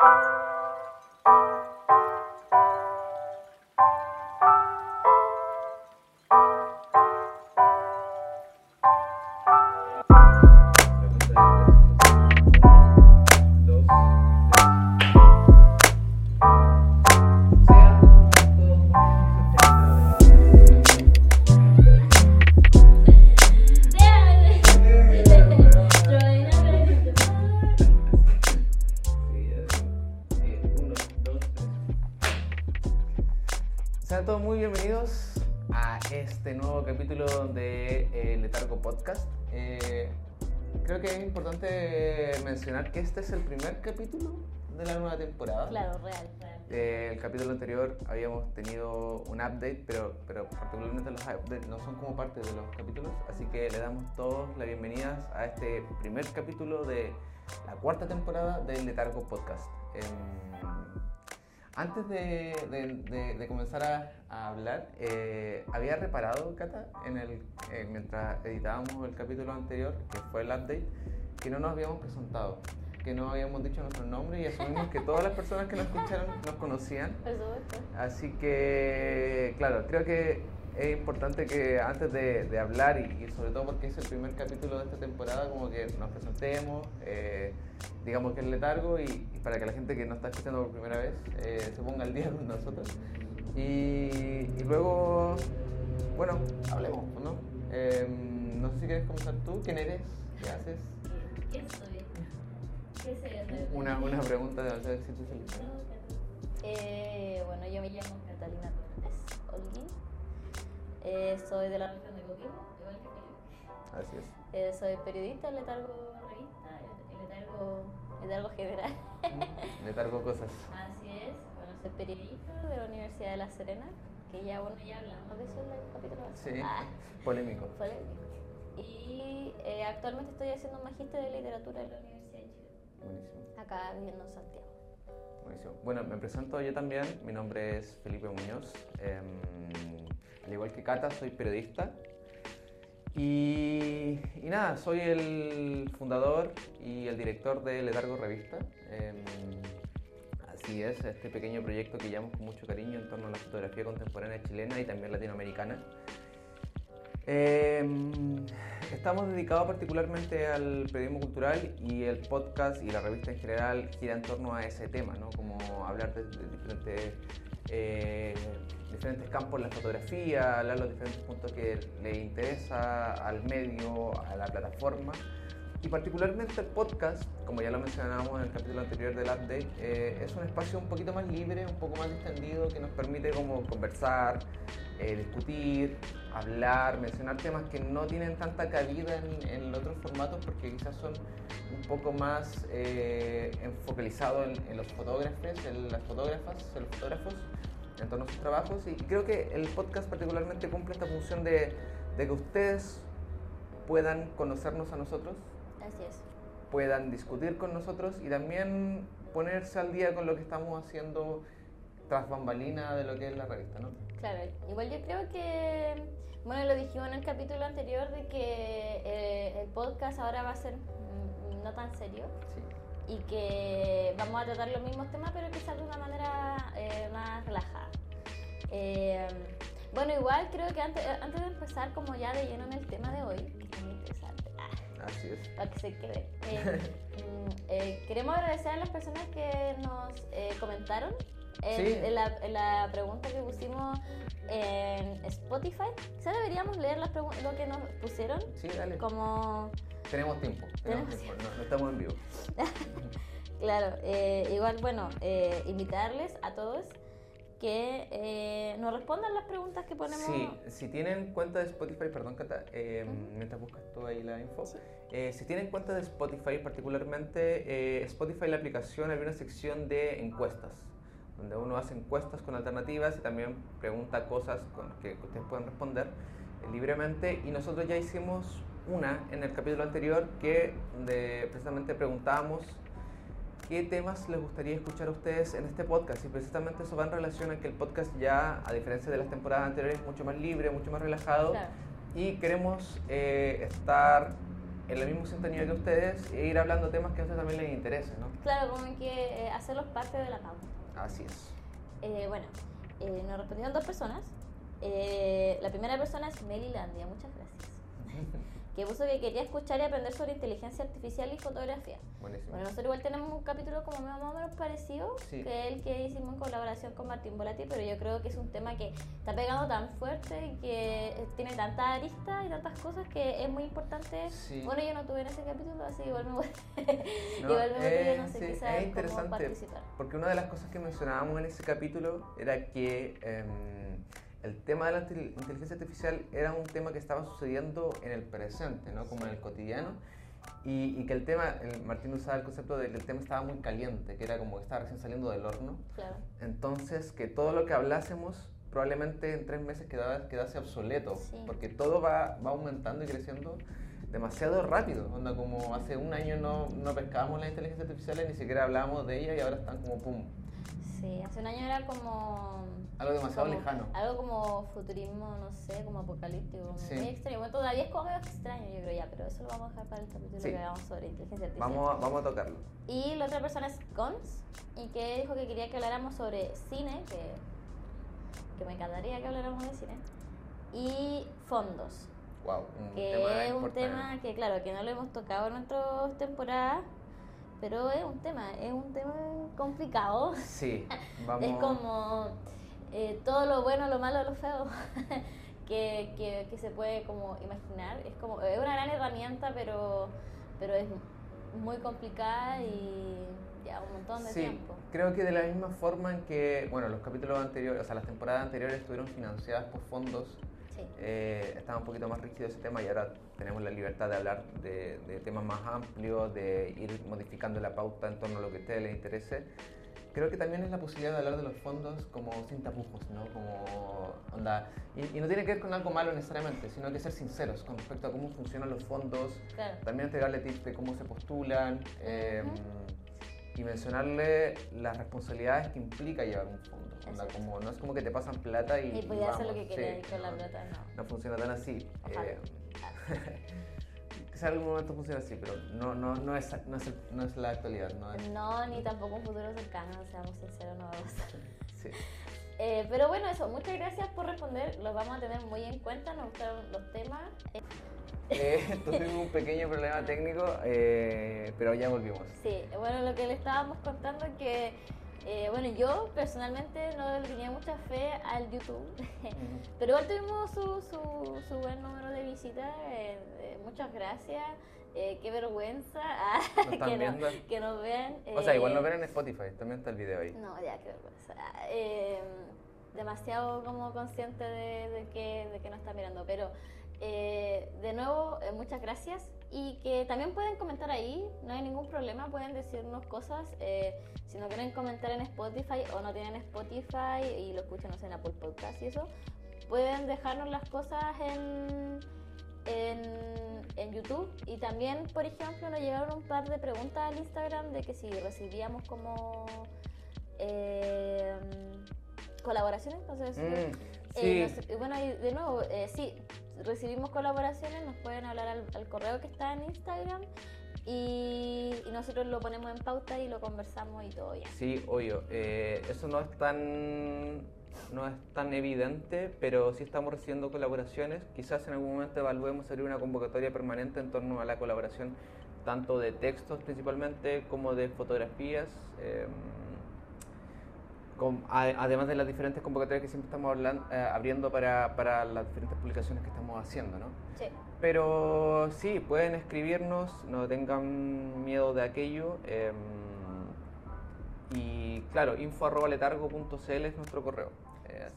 Sean real. Eh, el capítulo anterior habíamos tenido un update, pero, pero particularmente los updates no son como parte de los capítulos, así que le damos todos las bienvenidas a este primer capítulo de la cuarta temporada del Letargo Podcast. Em, antes de, comenzar a, a hablar, eh, había reparado, Cata, en el, eh, mientras editábamos el capítulo anterior, que fue el update, que no nos habíamos presentado, que no habíamos dicho nuestro nombre y asumimos que todas las personas que nos escucharon nos conocían. Por supuesto. Así que, claro, creo que es importante que antes de, de hablar y, y sobre todo porque es el primer capítulo de esta temporada, como que nos presentemos, eh, digamos que es letargo y, y para que la gente que nos está escuchando por primera vez eh, se ponga al día con nosotros. Y, y luego, bueno, hablemos, ¿no? Em, no sé si quieres comenzar tú, ¿quién eres? ¿Qué haces? ¿Quién soy? Una, una pregunta demasiado existencial. Eh, bueno, yo me llamo Catalina Cortés Holguín. Eh, soy de la región de Coquimbo, igual que. Así es. Eh, soy periodista, letargo revista, letargo, letargo general. Letargo cosas. Así es. Bueno, soy periodista de la Universidad de La Serena, que ya, bueno, ya hablamos de eso en el capítulo pasado. Sí, Ah, polémico. polémico. Y eh, actualmente estoy haciendo un magíster de literatura en la Universidad de Buenísimo. acá viviendo en Santiago. Buenísimo. Bueno, me presento yo también. Mi nombre es Felipe Muñoz. Em, al igual que Cata, soy periodista. Y, y nada, soy el fundador y el director de Letargo Revista. Em, así es, este pequeño proyecto que llevamos con mucho cariño en torno a la fotografía contemporánea chilena y también latinoamericana. Em, estamos dedicados particularmente al periodismo cultural y el podcast y la revista en general gira en torno a ese tema, ¿no? Como hablar de, de diferentes, eh, diferentes campos la fotografía, hablar los diferentes puntos que le interesa al medio, a la plataforma. Y particularmente el podcast, como ya lo mencionábamos en el capítulo anterior del update, eh, es un espacio un poquito más libre, un poco más distendido, que nos permite como conversar, eh, discutir, hablar, mencionar temas que no tienen tanta cabida en, en otros formatos porque quizás son un poco más eh, enfocalizados en, en los fotógrafos, en las fotógrafas, en los fotógrafos, en torno a sus trabajos. Y creo que el podcast particularmente cumple esta función de, de que ustedes puedan conocernos a nosotros, Así es. puedan discutir con nosotros y también ponerse al día con lo que estamos haciendo tras bambalina de lo que es la revista, ¿no? Claro, igual yo creo que, bueno, lo dijimos en el capítulo anterior de que eh, el podcast ahora va a ser mm, no tan serio Sí. y que vamos a tratar los mismos temas, pero quizás de una manera eh, más relajada. Eh, bueno, igual creo que antes, antes de empezar como ya de lleno en el tema de hoy, que es muy interesante, ah, Así es. para que se quede, eh, mm, eh, queremos agradecer a las personas que nos eh, comentaron en, Sí. en la, en la pregunta que pusimos en Spotify. Quizá deberíamos leer las lo que nos pusieron, Sí, dale. como Tenemos tiempo. Tenemos Tenemos tiempo. No, no estamos en vivo. Claro, eh, igual, bueno, eh, invitarles a todos que eh, nos respondan las preguntas que ponemos. Sí, si tienen cuenta de Spotify, perdón, Cata, eh, Ujú. mientras buscas tú ahí la info. Sí. Eh, si tienen cuenta de Spotify, particularmente eh, Spotify, la aplicación, hay una sección de encuestas, donde uno hace encuestas con alternativas y también pregunta cosas con que ustedes pueden responder eh, libremente. Y nosotros ya hicimos una en el capítulo anterior que de, precisamente preguntábamos qué temas les gustaría escuchar a ustedes en este podcast. Y precisamente eso va en relación a que el podcast ya, a diferencia de las temporadas anteriores, es mucho más libre, mucho más relajado. Claro. Y queremos eh, estar en el mismo sintonía que ustedes e ir hablando temas que a ustedes también les interesen, ¿no? Claro, como que eh, hacerlos parte de la pauta. Así es. Eh, bueno, eh, nos respondieron dos personas. Eh, la primera persona es Melilandia, muchas gracias. que puso que quería escuchar y aprender sobre inteligencia artificial y fotografía. Buenísimo. Bueno, nosotros igual tenemos un capítulo como más o menos parecido, Sí. que el que hicimos en colaboración con Martín Volati, pero yo creo que es un tema que está pegando tan fuerte y que eh, tiene tantas aristas y tantas cosas que es muy importante. Sí. Bueno, yo no tuve en ese capítulo, así igual me voy. No, igual me eh, voy, no sé, sí, quizás es cómo interesante participar. porque una de las cosas que mencionábamos en ese capítulo era que em, el tema de la intel- inteligencia artificial era un tema que estaba sucediendo en el presente, ¿no? como en el cotidiano, y, y que el tema, el Martín usaba el concepto de que el tema estaba muy caliente, que era como que estaba recién saliendo del horno, Claro. entonces que todo lo que hablásemos probablemente en tres meses quedaba, quedase obsoleto, Sí. porque todo va, va aumentando y creciendo demasiado rápido. Onda como hace un año no, no pescábamos las inteligencias artificiales, ni siquiera hablábamos de ellas y ahora están como pum. Sí, hace un año era como... Algo demasiado como- lejano. Algo como futurismo, no sé, como apocalíptico, Sí. muy extraño. Bueno, todavía es como medio extraño, yo creo ya, pero eso lo vamos a dejar para el capítulo Sí. que hagamos sobre inteligencia artificial. Vamos a, vamos a tocarlo. Y la otra persona es Cons, y que dijo que quería que habláramos sobre cine, que, que me encantaría que habláramos de cine, y fondos, Wow, un que tema es un tema que, claro, que no lo hemos tocado en nuestras temporadas, pero es un tema, es un tema complicado. Sí, vamos. Es como eh, todo lo bueno, lo malo, lo feo que, que, que se puede como imaginar. Es como es una gran herramienta, pero, pero es muy complicada y ya un montón de Sí, tiempo. creo que de la misma forma en que, bueno, los capítulos anteriores, o sea, las temporadas anteriores estuvieron financiadas por fondos Sí. eh, estaba un poquito más rígido ese tema y ahora tenemos la libertad de hablar de, de temas más amplios, de ir modificando la pauta en torno a lo que a ustedes les interese. Creo que también es la posibilidad de hablar de los fondos como sin tapujos, ¿no? Como onda. Y, y no tiene que ver con algo malo necesariamente, sino que ser sinceros con respecto a cómo funcionan los fondos, Claro. también entregarle tips de cómo se postulan eh, Ujú. y mencionarle las responsabilidades que implica llevar un fondo. Onda, como, no es como que te pasan plata y. Y podía hacer lo que quería sí, con la plata, no. No funciona tan así. Eh, quizá en algún momento funciona así, pero no, no, no, es, no, es, no es la actualidad. No es, No, ni tampoco un futuro cercano, seamos sinceros, no va a pasar. sí. Eh, pero bueno, eso, muchas gracias por responder, los vamos a tener muy en cuenta, nos gustaron los temas. Eh, tuvimos un pequeño problema técnico, eh, pero ya volvimos. Sí, bueno, lo que le estábamos contando es que, eh, bueno, yo personalmente no le tenía mucha fe al YouTube, pero igual tuvimos su, su, su buen número de visitas, eh, eh, muchas gracias, eh, qué vergüenza ah, ¿Nos están que, no- que nos vean. O sea, igual eh, nos ven en Spotify, también está el video ahí. No, ya, qué vergüenza. Eh, demasiado como consciente de, de que, de que nos está mirando, pero eh, de nuevo, eh, muchas gracias. Y que también pueden comentar ahí, no hay ningún problema, pueden decirnos cosas, eh, si no quieren comentar en Spotify o no tienen Spotify y lo escuchan no sé, en Apple Podcast y eso, pueden dejarnos las cosas en, en, en YouTube. Y también, por ejemplo, nos llegaron un par de preguntas al Instagram de que si recibíamos como eh, colaboraciones, no sé Mm, Eh, sí, nos- bueno, y de nuevo, eh, sí, recibimos colaboraciones, nos pueden hablar al, al correo que está en Instagram y, y nosotros lo ponemos en pauta y lo conversamos y todo ya. sí, obvio. eh, eso no es tan no es tan evidente, pero sí estamos recibiendo colaboraciones. Quizás en algún momento evaluemos abrir una convocatoria permanente en torno a la colaboración tanto de textos principalmente como de fotografías. eh, con- a- además de las diferentes convocatorias que siempre estamos hablan- eh, abriendo para, para las diferentes publicaciones que estamos haciendo, ¿no? Sí, Pero sí, pueden escribirnos, no tengan miedo de aquello. eh, y claro, info.letargo.cl es nuestro correo. eh,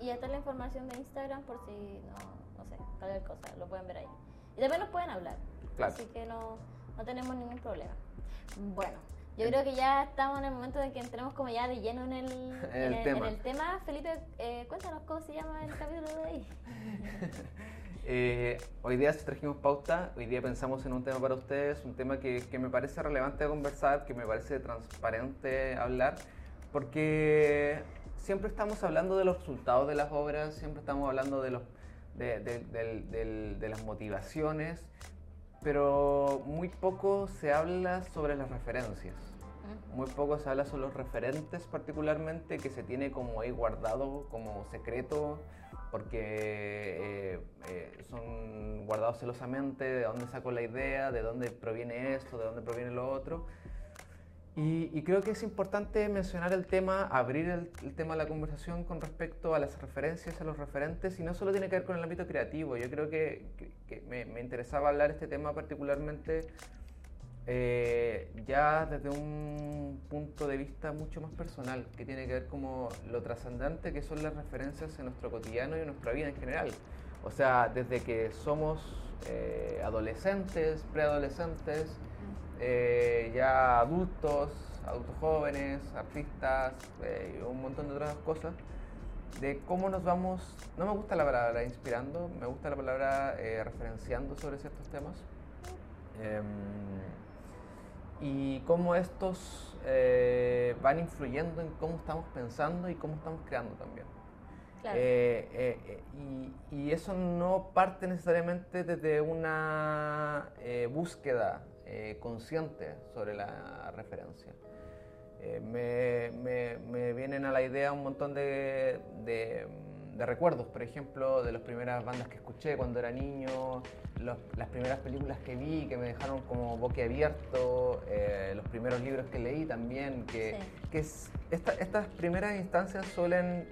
y esta es la información de Instagram por si no, no sé, cualquier cosa, lo pueden ver ahí. Y también nos pueden hablar, Claro. así que no, no tenemos ningún problema. Bueno. Yo creo que ya estamos en el momento de que entremos como ya de lleno en el, En el tema. en el tema. Felipe, eh, cuéntanos cómo se llama el capítulo de ahí. Eh, hoy día trajimos pauta, hoy día pensamos en un tema para ustedes, un tema que, que me parece relevante conversar, que me parece transparente hablar, porque siempre estamos hablando de los resultados de las obras, siempre estamos hablando de, los, de, de- del- de las motivaciones, pero muy poco se habla sobre las referencias. Muy poco se habla sobre los referentes particularmente que se tiene como ahí guardado como secreto porque eh, eh, son guardados celosamente, de dónde sacó la idea, de dónde proviene esto, de dónde proviene lo otro. Y, creo que es importante mencionar el tema, abrir el, tema de la conversación con respecto a las referencias, a los referentes, y no solo tiene que ver con el ámbito creativo. Yo creo que, me, me, interesaba hablar este tema particularmente eh, ya desde un punto de vista mucho más personal, que tiene que ver como lo trascendente que son las referencias en nuestro cotidiano y en nuestra vida en general. O sea, desde que somos eh, adolescentes, preadolescentes, eh, ya adultos, adultos jóvenes, artistas, y un montón de otras cosas, de cómo nos vamos, no me gusta la palabra inspirando, me gusta la palabra referenciando sobre ciertos temas. Em, y cómo estos eh, van influyendo en cómo estamos pensando y cómo estamos creando también. Eh, eh, y, y, eso no parte necesariamente desde una búsqueda consciente sobre la referencia. Me, me, me, vienen a la idea un montón de, de de recuerdos, por ejemplo, de las primeras bandas que escuché cuando era niño, las primeras películas que vi que me dejaron como boquiabierto, eh, los primeros libros que leí también, que, que es, estas primeras instancias suelen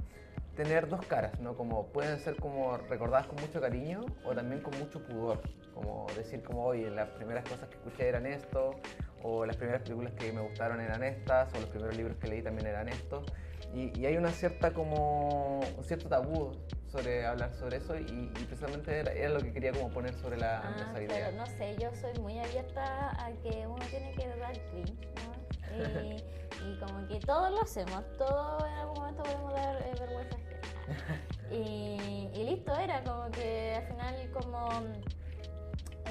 tener dos caras, ¿no? Como pueden ser como recordadas con mucho cariño o también con mucho pudor, como decir como, oye, las primeras cosas que escuché eran esto, o las primeras películas que me gustaron eran estas, o los primeros libros que leí también eran estos. Y, hay una cierta como, un cierto tabú sobre hablar sobre eso y, precisamente era, lo que quería como poner sobre la ah, Pero no sé, yo soy muy abierta a que uno tiene que dar cringe, ¿no? Y, y, como que todos lo hacemos, todos en algún momento podemos dar eh, vergüenza y, y, listo, era como que al final como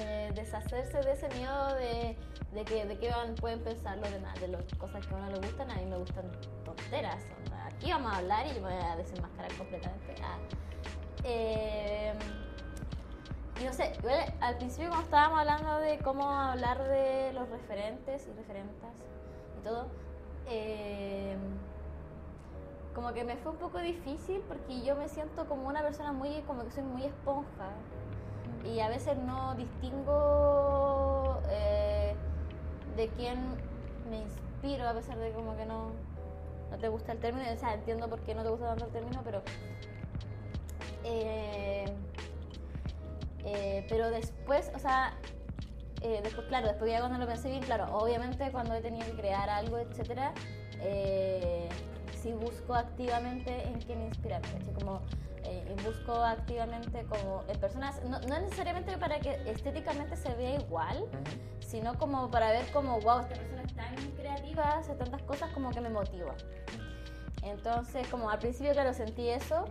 eh, deshacerse de ese miedo de, de que de qué van, pueden pensar los demás, de las cosas que a uno le gustan, a mí me gustan tonteras, aquí vamos a hablar y yo me voy a desenmascarar completamente. Ah. Eh, y no sé, al principio cuando estábamos hablando de cómo hablar de los referentes y referentas y todo, eh, como que me fue un poco difícil porque yo me siento como una persona muy, como que soy muy esponja y a veces no distingo eh, de quién me inspiro a pesar de como que no no te gusta el término, o sea, entiendo por qué no te gusta tanto el término, pero... Eh, eh, pero después, o sea, después, claro, después ya cuando lo pensé bien, claro, obviamente cuando he tenido que crear algo, etcétera, sí busco activamente en quién inspirarme, como busco activamente como en personas, no, no, necesariamente para que estéticamente se vea igual, sino como para ver como, wow, esta persona es tan creativa, hace tantas cosas como que me motiva. Entonces, como al principio, claro, sentí eso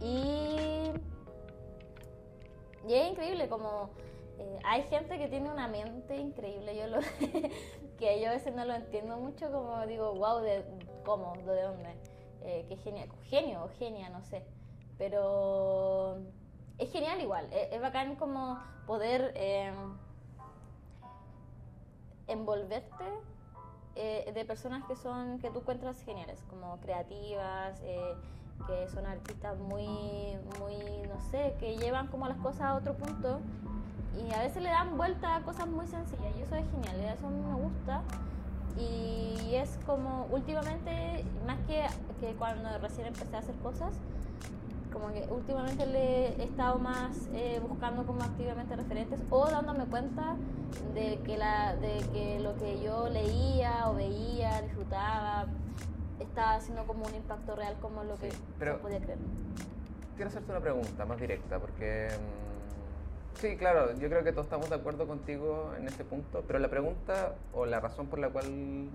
y, y es increíble, como eh, hay gente que tiene una mente increíble, yo lo que yo a veces no lo entiendo mucho, como digo, wow, de, ¿cómo? ¿De dónde? Eh, qué genial, genio o genia, no sé. Pero es genial igual, es, es bacán como poder... Eh, envolverte eh, de personas que son que tú encuentras geniales, como creativas, eh, que son artistas muy, muy, no sé, que llevan como las cosas a otro punto. Y a veces le dan vuelta a cosas muy sencillas y eso es genial, eso a mí me gusta. Y es como últimamente, más que, que cuando recién empecé a hacer cosas, como que últimamente le he estado más eh, buscando como activamente referentes o dándome cuenta de que, la, de que lo que yo leía o veía, disfrutaba, estaba haciendo como un impacto real como lo que pero podía creer. Quiero hacerte una pregunta más directa porque... Mm, sí, claro, yo creo que todos estamos de acuerdo contigo en ese punto, pero la pregunta o la razón por la cual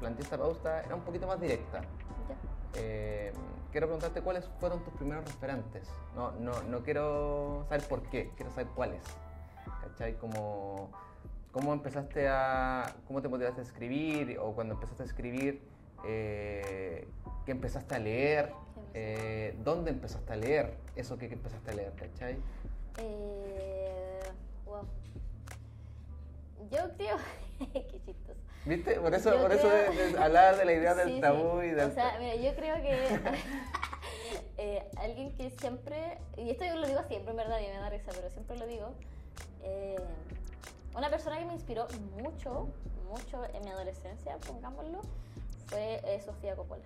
planteé esta pausa era un poquito más directa. Eh, quiero preguntarte cuáles fueron tus primeros referentes. No, no, no quiero saber por qué, quiero saber cuáles. ¿Cachai? Como, ¿Cómo empezaste a. ¿Cómo te motivaste a escribir? O cuando empezaste a escribir, eh, ¿qué empezaste a leer? Eh, ¿Dónde empezaste a leer eso que, empezaste a leer? ¿Cachai? Eh, wow. Yo creo. Qué chistoso. ¿Viste? Por eso, Yo por eso creo- de- de hablar de la idea Sí, del sí. tabú y del. O sea, mira, yo creo que eh, alguien que siempre, y esto yo lo digo siempre, en verdad, y me da risa, pero siempre lo digo, eh, una persona que me inspiró mucho, mucho en mi adolescencia, pongámoslo, fue eh, Sofía Coppola.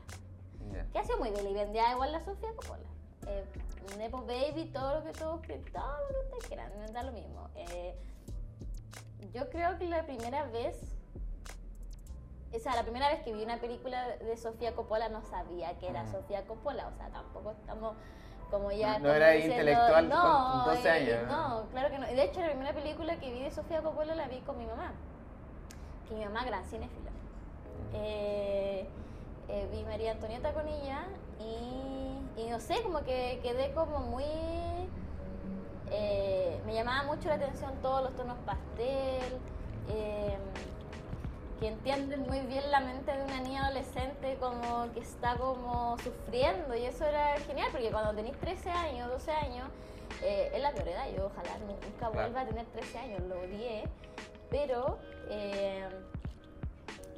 Ya. Que ha sido muy vendida igual la Sofía Coppola. Eh, Nepo Baby, todo lo que todos que todo lo que ustedes quieran, da lo mismo. Eh, yo creo que la primera vez, o sea, la primera vez que vi una película de Sofía Coppola no sabía que era Mm. Sofía Coppola, o sea, tampoco estamos como ya... No como era diciendo- intelectual no, con 12 eh, años, ¿no? No, claro que no. De hecho, la primera película que vi de Sofía Coppola la vi con mi mamá, que mi mamá gran cinéfila. Eh, eh, vi María Antonieta con ella y, y no sé, como que quedé como muy... me llamaba mucho la atención todos los tonos pastel, que entienden muy bien la mente de una niña adolescente como que está como sufriendo y eso era genial porque cuando tenéis 13 años, 12 años, eh, es la peor edad, yo ojalá nunca vuelva a tener 13 años, lo odié, pero... eh,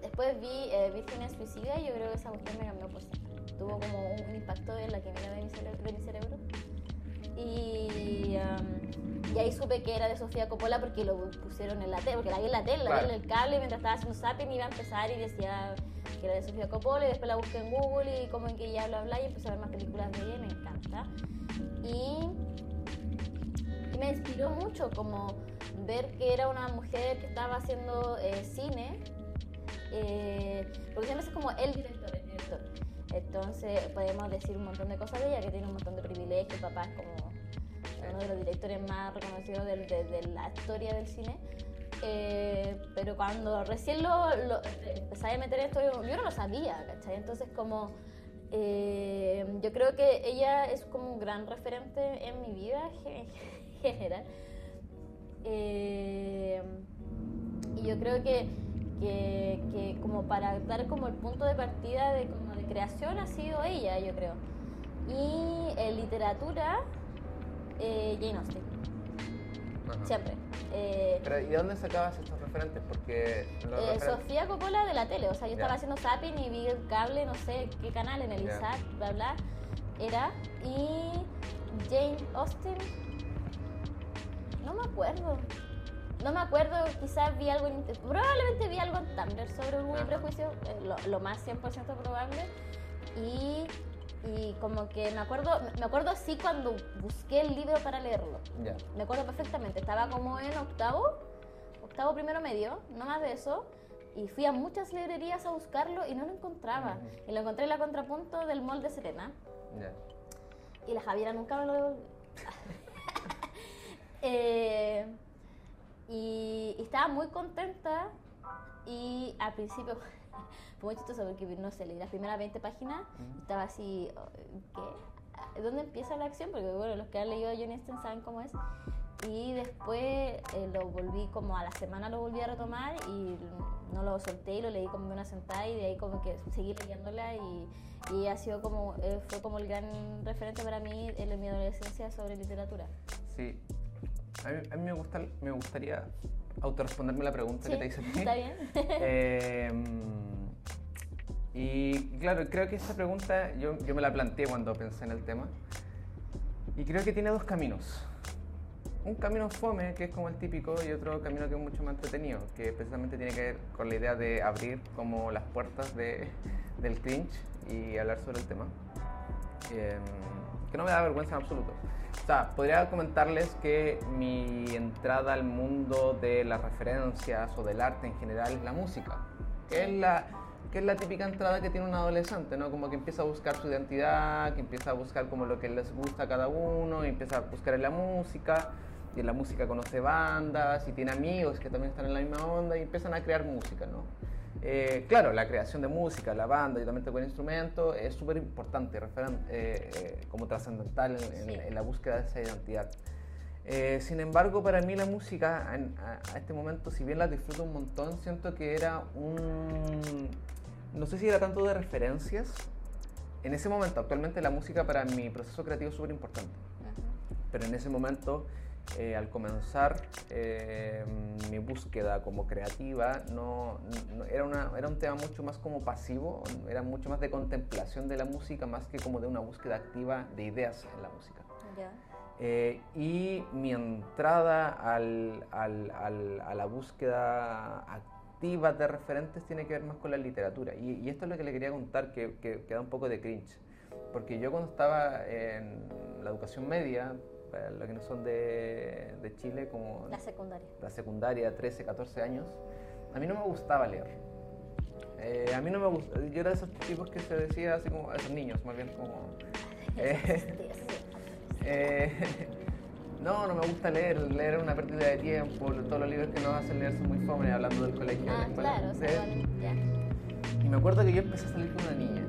Después vi eh, Vírgenes Suicida y yo creo que esa cuestión me cambió por siempre. Tuvo como un, impacto en la de mi, cere- de mi cerebro. Y, um, y ahí supe que era de Sofía Coppola porque lo pusieron en la tele, porque la vi en la tele, la vi Claro. en el cable mientras estaba haciendo zapping iba a empezar y decía que era de Sofía Coppola y después la busqué en Google y como en que ella bla bla y empecé a ver más películas de ella y me encanta. Y y me inspiró mucho como ver que era una mujer que estaba haciendo eh, cine, eh, porque siempre es como el director, el director. Entonces podemos decir un montón de cosas de ella, que tiene un montón de privilegios, papá es como uno de los directores más reconocidos del- de, de la historia del cine. Eh, pero cuando recién lo, lo empecé a meter esto, yo, yo no lo sabía, ¿cachai? Entonces como eh, yo creo que ella es como un gran referente en mi vida en general. Eh, y yo creo que, que, que como para dar como el punto de partida de, de creación ha sido ella, yo creo. Y en literatura, eh, Jane Austen, Ajá. siempre. Eh, Pero, ¿y de dónde sacabas estos referentes? Porque los eh, referen- Sofía Coppola de la tele, o sea, yo estaba haciendo zapping y vi el cable, no sé qué canal, en el Ya. ISAT, bla, bla, era. Y Jane Austen, no me acuerdo. No me acuerdo, quizás vi algo en probablemente vi algo en Tumblr sobre Ajá. Prejuicio, eh, lo, lo más 100% probable. Y, y como que me acuerdo, me acuerdo así cuando busqué el libro para leerlo. Me acuerdo perfectamente, estaba como en octavo, octavo primero medio, no más de eso, y fui a muchas librerías a buscarlo y no lo encontraba. Y lo encontré en la contrapunto del mall de Serena, Ya. y la Javiera nunca me lo devolvió. Eh, y, y estaba muy contenta, y al principio fue muy chistoso porque, no sé, leí las primeras 20 páginas, Ujú. estaba así, oh, ¿qué? ¿Dónde empieza la acción? Porque bueno, los que han leído a Johnny Austen saben cómo es. Y después eh, lo volví como a la semana lo volví a retomar y no lo solté y lo leí como de una sentada y de ahí como que seguí leyéndola y, y ha sido como, eh, fue como el gran referente para mí en mi adolescencia sobre literatura. Sí. A mí, a mí me, gusta, me gustaría autorresponderme la pregunta Sí, que te hice. ¿Está bien? Eh, y claro, creo que esa pregunta yo, yo me la planteé cuando pensé en el tema. Y creo que tiene dos caminos. Un camino fome, que es como el típico, y otro camino que es mucho más entretenido, que precisamente tiene que ver con la idea de abrir como las puertas de, del cringe y hablar sobre el tema. Eh, que no me da vergüenza en absoluto. O sea, podría comentarles que mi entrada al mundo de las referencias o del arte en general es la música, que es la, que es la típica entrada que tiene un adolescente, ¿no? Como que empieza a buscar su identidad, que empieza a buscar como lo que les gusta a cada uno, empieza a buscar en la música, y en la música conoce bandas, y tiene amigos que también están en la misma onda, y empiezan a crear música, ¿no? Eh, claro, la creación de música, la banda y también tocar instrumento es súper importante, eh, eh, como trascendental en, en- Sí. en la búsqueda de esa identidad. Eh, sin embargo, para mí la música en- a, a este momento, si bien la disfruto un montón, siento que era un... No sé si era tanto de referencias. En ese momento, actualmente la música para mi proceso creativo es súper importante. Pero en ese momento eh, al comenzar eh, mi búsqueda como creativa, no, no- era, una, era un tema mucho más como pasivo, era mucho más de contemplación de la música, más que como de una búsqueda activa de ideas en la música. Ya. Eh, y mi entrada al- al- al- a la búsqueda activa de referentes tiene que ver más con la literatura. Y, y esto es lo que le quería contar, que, que, que da un poco de cringe. Porque yo cuando estaba en la educación media, para los que no son de, de Chile, como La secundaria. la secundaria, 13, 14 años, a mí no me gustaba leer. Eh, a mí no me gustaba, yo era de esos tipos que se decía así como, esos niños más bien como... eh, eh, no, no me gusta leer, leer es una pérdida de tiempo, todos los libros que nos hacen leer son muy fome, hablando del colegio. de la Ah, escuela. claro, o sea, ya. Y me acuerdo que yo empecé a salir con una niña.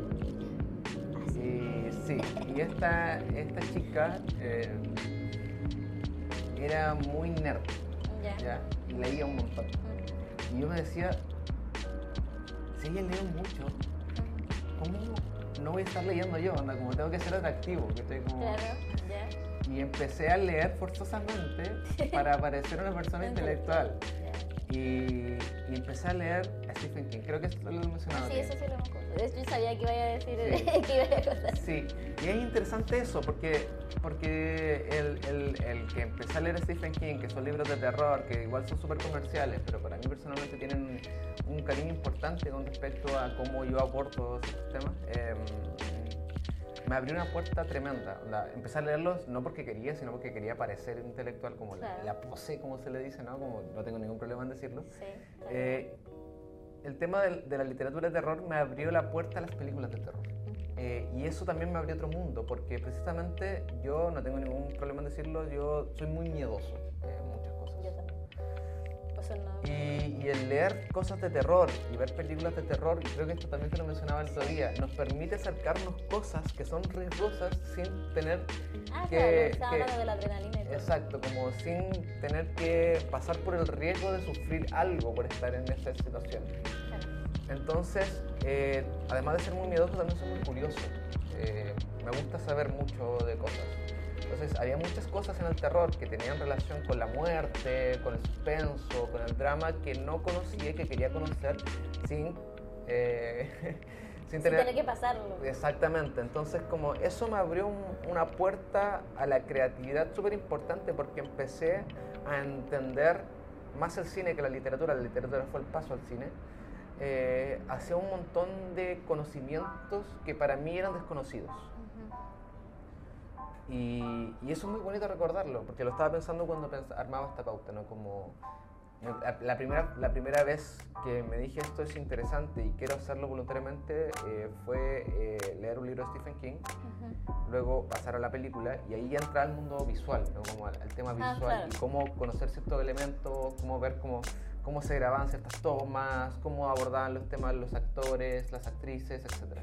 Sí. Y esta, esta chica eh, era muy nerd, Ya. ¿ya? Y leía un montón. Y yo me decía, si ella lee mucho. ¿cómo no voy a estar leyendo yo? Onda, como tengo que ser atractivo, que estoy como... Claro, ya. Y empecé a leer forzosamente para parecer una persona intelectual. Ya. Y, y empecé a leer a Stephen King. Creo que esto lo he mencionado. Sí, eso sí lo hemos yo sabía que iba a decir Sí. que iba a contar. Sí, y es interesante eso, porque, porque el, el- el que empecé a leer a Stephen King, que son libros de terror, que igual son súper comerciales, pero para mí personalmente tienen un cariño importante con respecto a cómo yo abordo estos temas, eh, me abrió una puerta tremenda. Onda, empecé a leerlos no porque quería, sino porque quería parecer intelectual, como la, Claro. la pose, como se le dice, ¿no? Como no tengo ningún problema en decirlo. Sí. claro. Eh, el tema del- de, la literatura de terror me abrió la puerta a las películas de terror. Eh, y eso también me abrió otro mundo, porque precisamente yo, no tengo ningún problema en decirlo, yo soy muy miedoso en Y, y el leer cosas de terror y ver películas de terror, creo que esto también te lo mencionaba el otro día, nos permite acercarnos cosas que son riesgosas sin tener Ah, que- claro, que- de la adrenalina y todo. Exacto, como sin tener que pasar por el riesgo de sufrir algo por estar en esa situación. Claro. Entonces, eh, además de ser muy miedoso, también soy muy curioso. Eh, me gusta saber mucho de cosas. Entonces, había muchas cosas en el terror que tenían relación con la muerte, con el suspenso, con el drama que no conocía y que quería conocer sin, eh, sin Sin tener... tener que pasarlo. Exactamente, entonces como eso me abrió un- una puerta a la creatividad súper importante porque empecé a entender más el cine que la literatura, la literatura fue el paso al cine, eh, hacia un montón de conocimientos que para mí eran desconocidos. Y, y eso es muy bonito recordarlo, porque lo estaba pensando cuando pens- armaba esta pauta, ¿no? Como la, la primera, la primera vez que me dije esto es interesante y quiero hacerlo voluntariamente eh, fue eh, leer un libro de Stephen King, Ujú. luego pasar a la película y ahí ya entrar al mundo visual, ¿no? Como al, al tema Ah, visual claro. y cómo conocer ciertos elementos, cómo ver cómo, cómo se grababan ciertas tomas, cómo abordaban los temas los actores, las actrices, etcétera.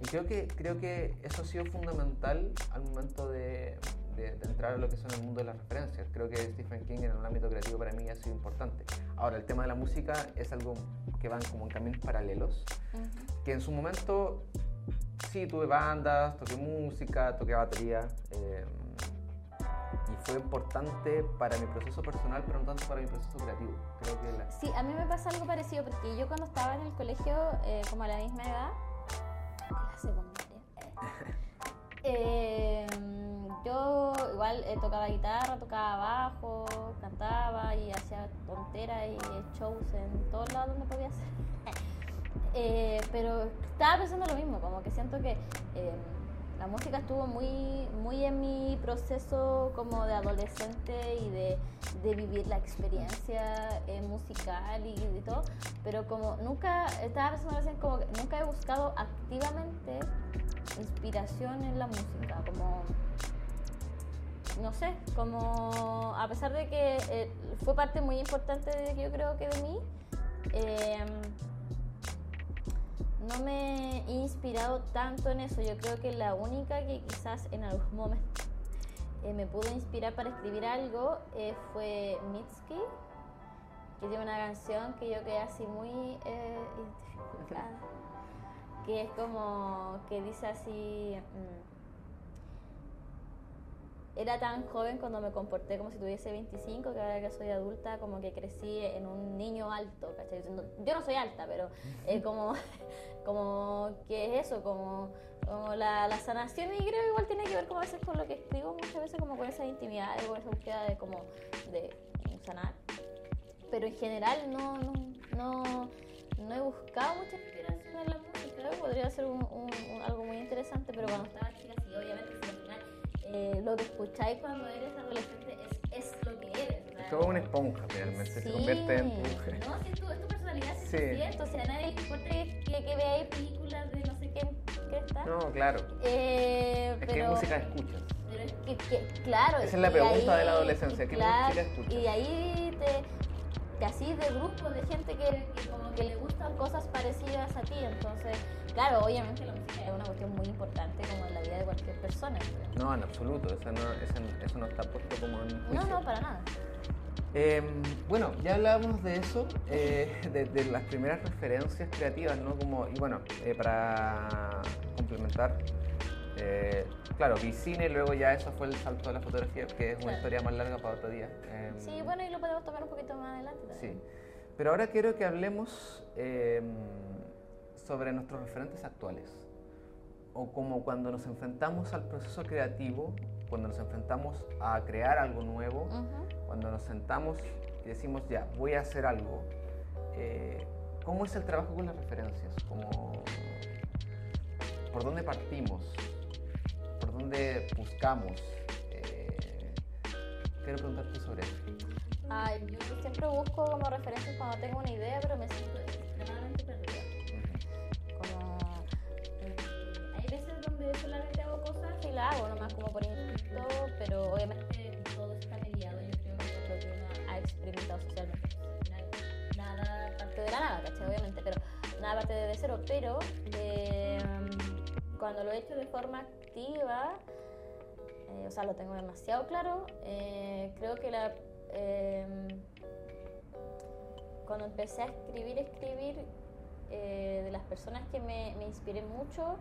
Y creo que, creo que eso ha sido fundamental al momento de, de- de entrar a lo que son el mundo de las referencias. Creo que Stephen King en el ámbito creativo para mí ha sido importante. Ahora, el tema de la música es algo que van como en caminos paralelos, que en su momento sí tuve bandas, toqué música, toqué batería. eh, y fue importante para mi proceso personal, pero no tanto para mi proceso creativo. Creo que la, Sí, a mí me pasa algo parecido porque yo cuando estaba en el colegio, eh, como a la misma edad, la secundaria, eh, yo igual eh, tocaba guitarra, tocaba bajo, cantaba y hacía tonteras y shows en todos lados donde podía hacer. Eh, pero estaba pensando lo mismo, como que siento que eh, la música estuvo muy, muy en mi proceso como de adolescente y de, de vivir la experiencia eh, musical y, todo, pero como nunca, estaba pensando recién como que nunca he buscado activamente inspiración en la música, como no sé, como a pesar de que eh, fue parte muy importante de yo creo que de mí, eh, no me he inspirado tanto en eso. Yo creo que la única que quizás en algún momento eh, me pudo inspirar para escribir algo eh, fue Mitski, que tiene una canción que yo quedé así muy eh, identificada, que es como que dice así. mm, era tan joven cuando me comporté como si tuviese 25, que ahora que soy adulta, como que crecí en un niño alto, ¿cachai? Yo no soy alta, pero eh, como, como que es eso, como, como la, la sanación, y creo que igual tiene que ver como a veces con lo que escribo, muchas veces como con esa intimidad, con esa búsqueda de como de sanar. Pero en general no, no, no, no he buscado mucha inspiración en la música, creo que podría ser un- un- un- algo muy interesante, pero cuando estaba chica sí, obviamente, sí, eh, lo que escucháis cuando eres adolescente es, es lo que eres. Es como una esponja finalmente, se convierte en tu... No, si es tu, es tu personalidad. Sí. es cierto. O sea, nadie importa que, que, veáis películas de no sé que está. No, claro. Eh, Es pero, que música escuchas. pero es que, que- claro. Esa es la pregunta ahí- de la adolescencia, ¿qué claro, música escuchas? Y ahí te, te así de grupos de gente que, que como que le gustan cosas parecidas a ti. Entonces, claro, obviamente la música es una cuestión muy importante como en la vida de cualquier persona. creo. No, en absoluto, eso no, eso, eso no está puesto como en No, juicio. no, para nada. Em, bueno, ya hablábamos de eso, eh, de, de las primeras referencias creativas, ¿no? Como, y bueno, eh, para complementar, eh, claro, vi cine y luego ya eso fue el salto a la fotografía, que es una Claro. historia más larga para otro día. Em, Sí, bueno, y lo podemos tocar un poquito más adelante también. Sí, pero ahora quiero que hablemos em, sobre nuestros referentes actuales. O como cuando nos enfrentamos al proceso creativo, cuando nos enfrentamos a crear algo nuevo, cuando nos sentamos y decimos, ya, voy a hacer algo, eh, ¿cómo es el trabajo con las referencias? Como, ¿Por dónde partimos? ¿Por dónde buscamos? Eh, quiero preguntarte sobre eso. Yo siempre busco como referencias cuando tengo una idea, pero me siento extremadamente perdida. Como, mm, hay veces donde solamente hago cosas y la hago nomás como por instinto, pero obviamente todo está mediado. Yo creo que lo que uno ha experimentado socialmente. Nada parte de la nada, ¿cachai? Obviamente, pero nada parte de cero. Pero eh, cuando lo he hecho de forma activa, eh, o sea, lo tengo demasiado claro. eh, creo que la, eh, cuando empecé a escribir, escribir, eh, de las personas que me, me inspiré mucho,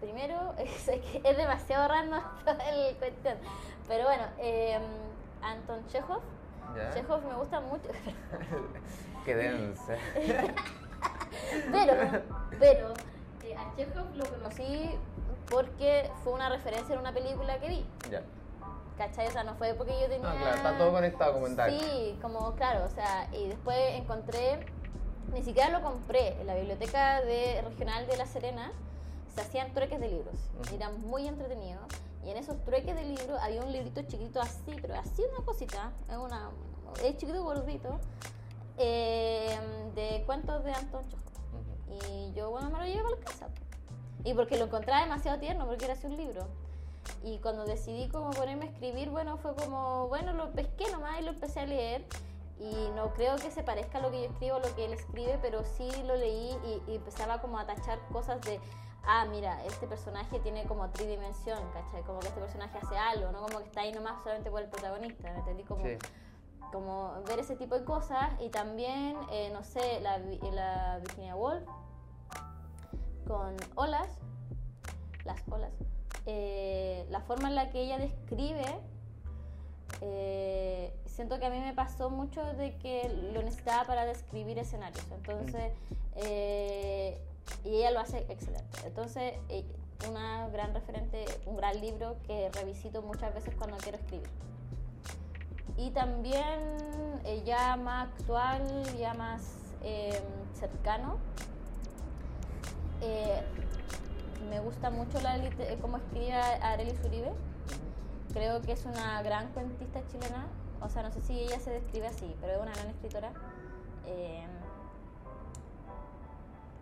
primero, es, es demasiado raro el cuestión, pero bueno, eh, Anton Chekhov. ¿Ya? Chekhov me gusta mucho, Qué densa. pero, pero a Chekhov lo conocí porque fue una referencia en una película que vi. ya. ¿Cachai? O sea, no fue porque yo tenía... No, claro, está todo conectado como en Dark. Sí, como claro, o sea, y después encontré, ni siquiera lo compré, en la biblioteca de, regional de La Serena se hacían trueques de libros, y eran muy entretenidos, y en esos trueques de libros había un librito chiquito así, pero así una cosita, es una, es chiquito gordito, eh, de cuentos de Anton. Y yo, bueno, me lo llevé a la casa. Y porque lo encontraba demasiado tierno, porque era así un libro. Y cuando decidí como ponerme a escribir, bueno, fue como, bueno, lo pesqué nomás y lo empecé a leer. Y no creo que se parezca a lo que yo escribo, a lo que él escribe, pero sí lo leí y, empezaba como a tachar cosas de, ah, mira, este personaje tiene como tridimensión, ¿cachai? Como que este personaje hace algo, no como que está ahí nomás solamente por el protagonista, ¿me entendí? Como, Sí. Como ver ese tipo de cosas y también, eh, no sé, la, la Virginia Woolf con olas, las olas, eh, la forma en la que ella describe, eh, siento que a mí me pasó mucho de que lo necesitaba para describir escenarios, entonces, eh, y ella lo hace excelente, entonces, eh, una gran referente, un gran libro que revisito muchas veces cuando quiero escribir. Y también eh, ya más actual, ya más eh, cercano, eh, me gusta mucho la cómo escribe Arelis Uribe. Creo que es una gran cuentista chilena. O sea, no sé si ella se describe así, pero es una gran escritora.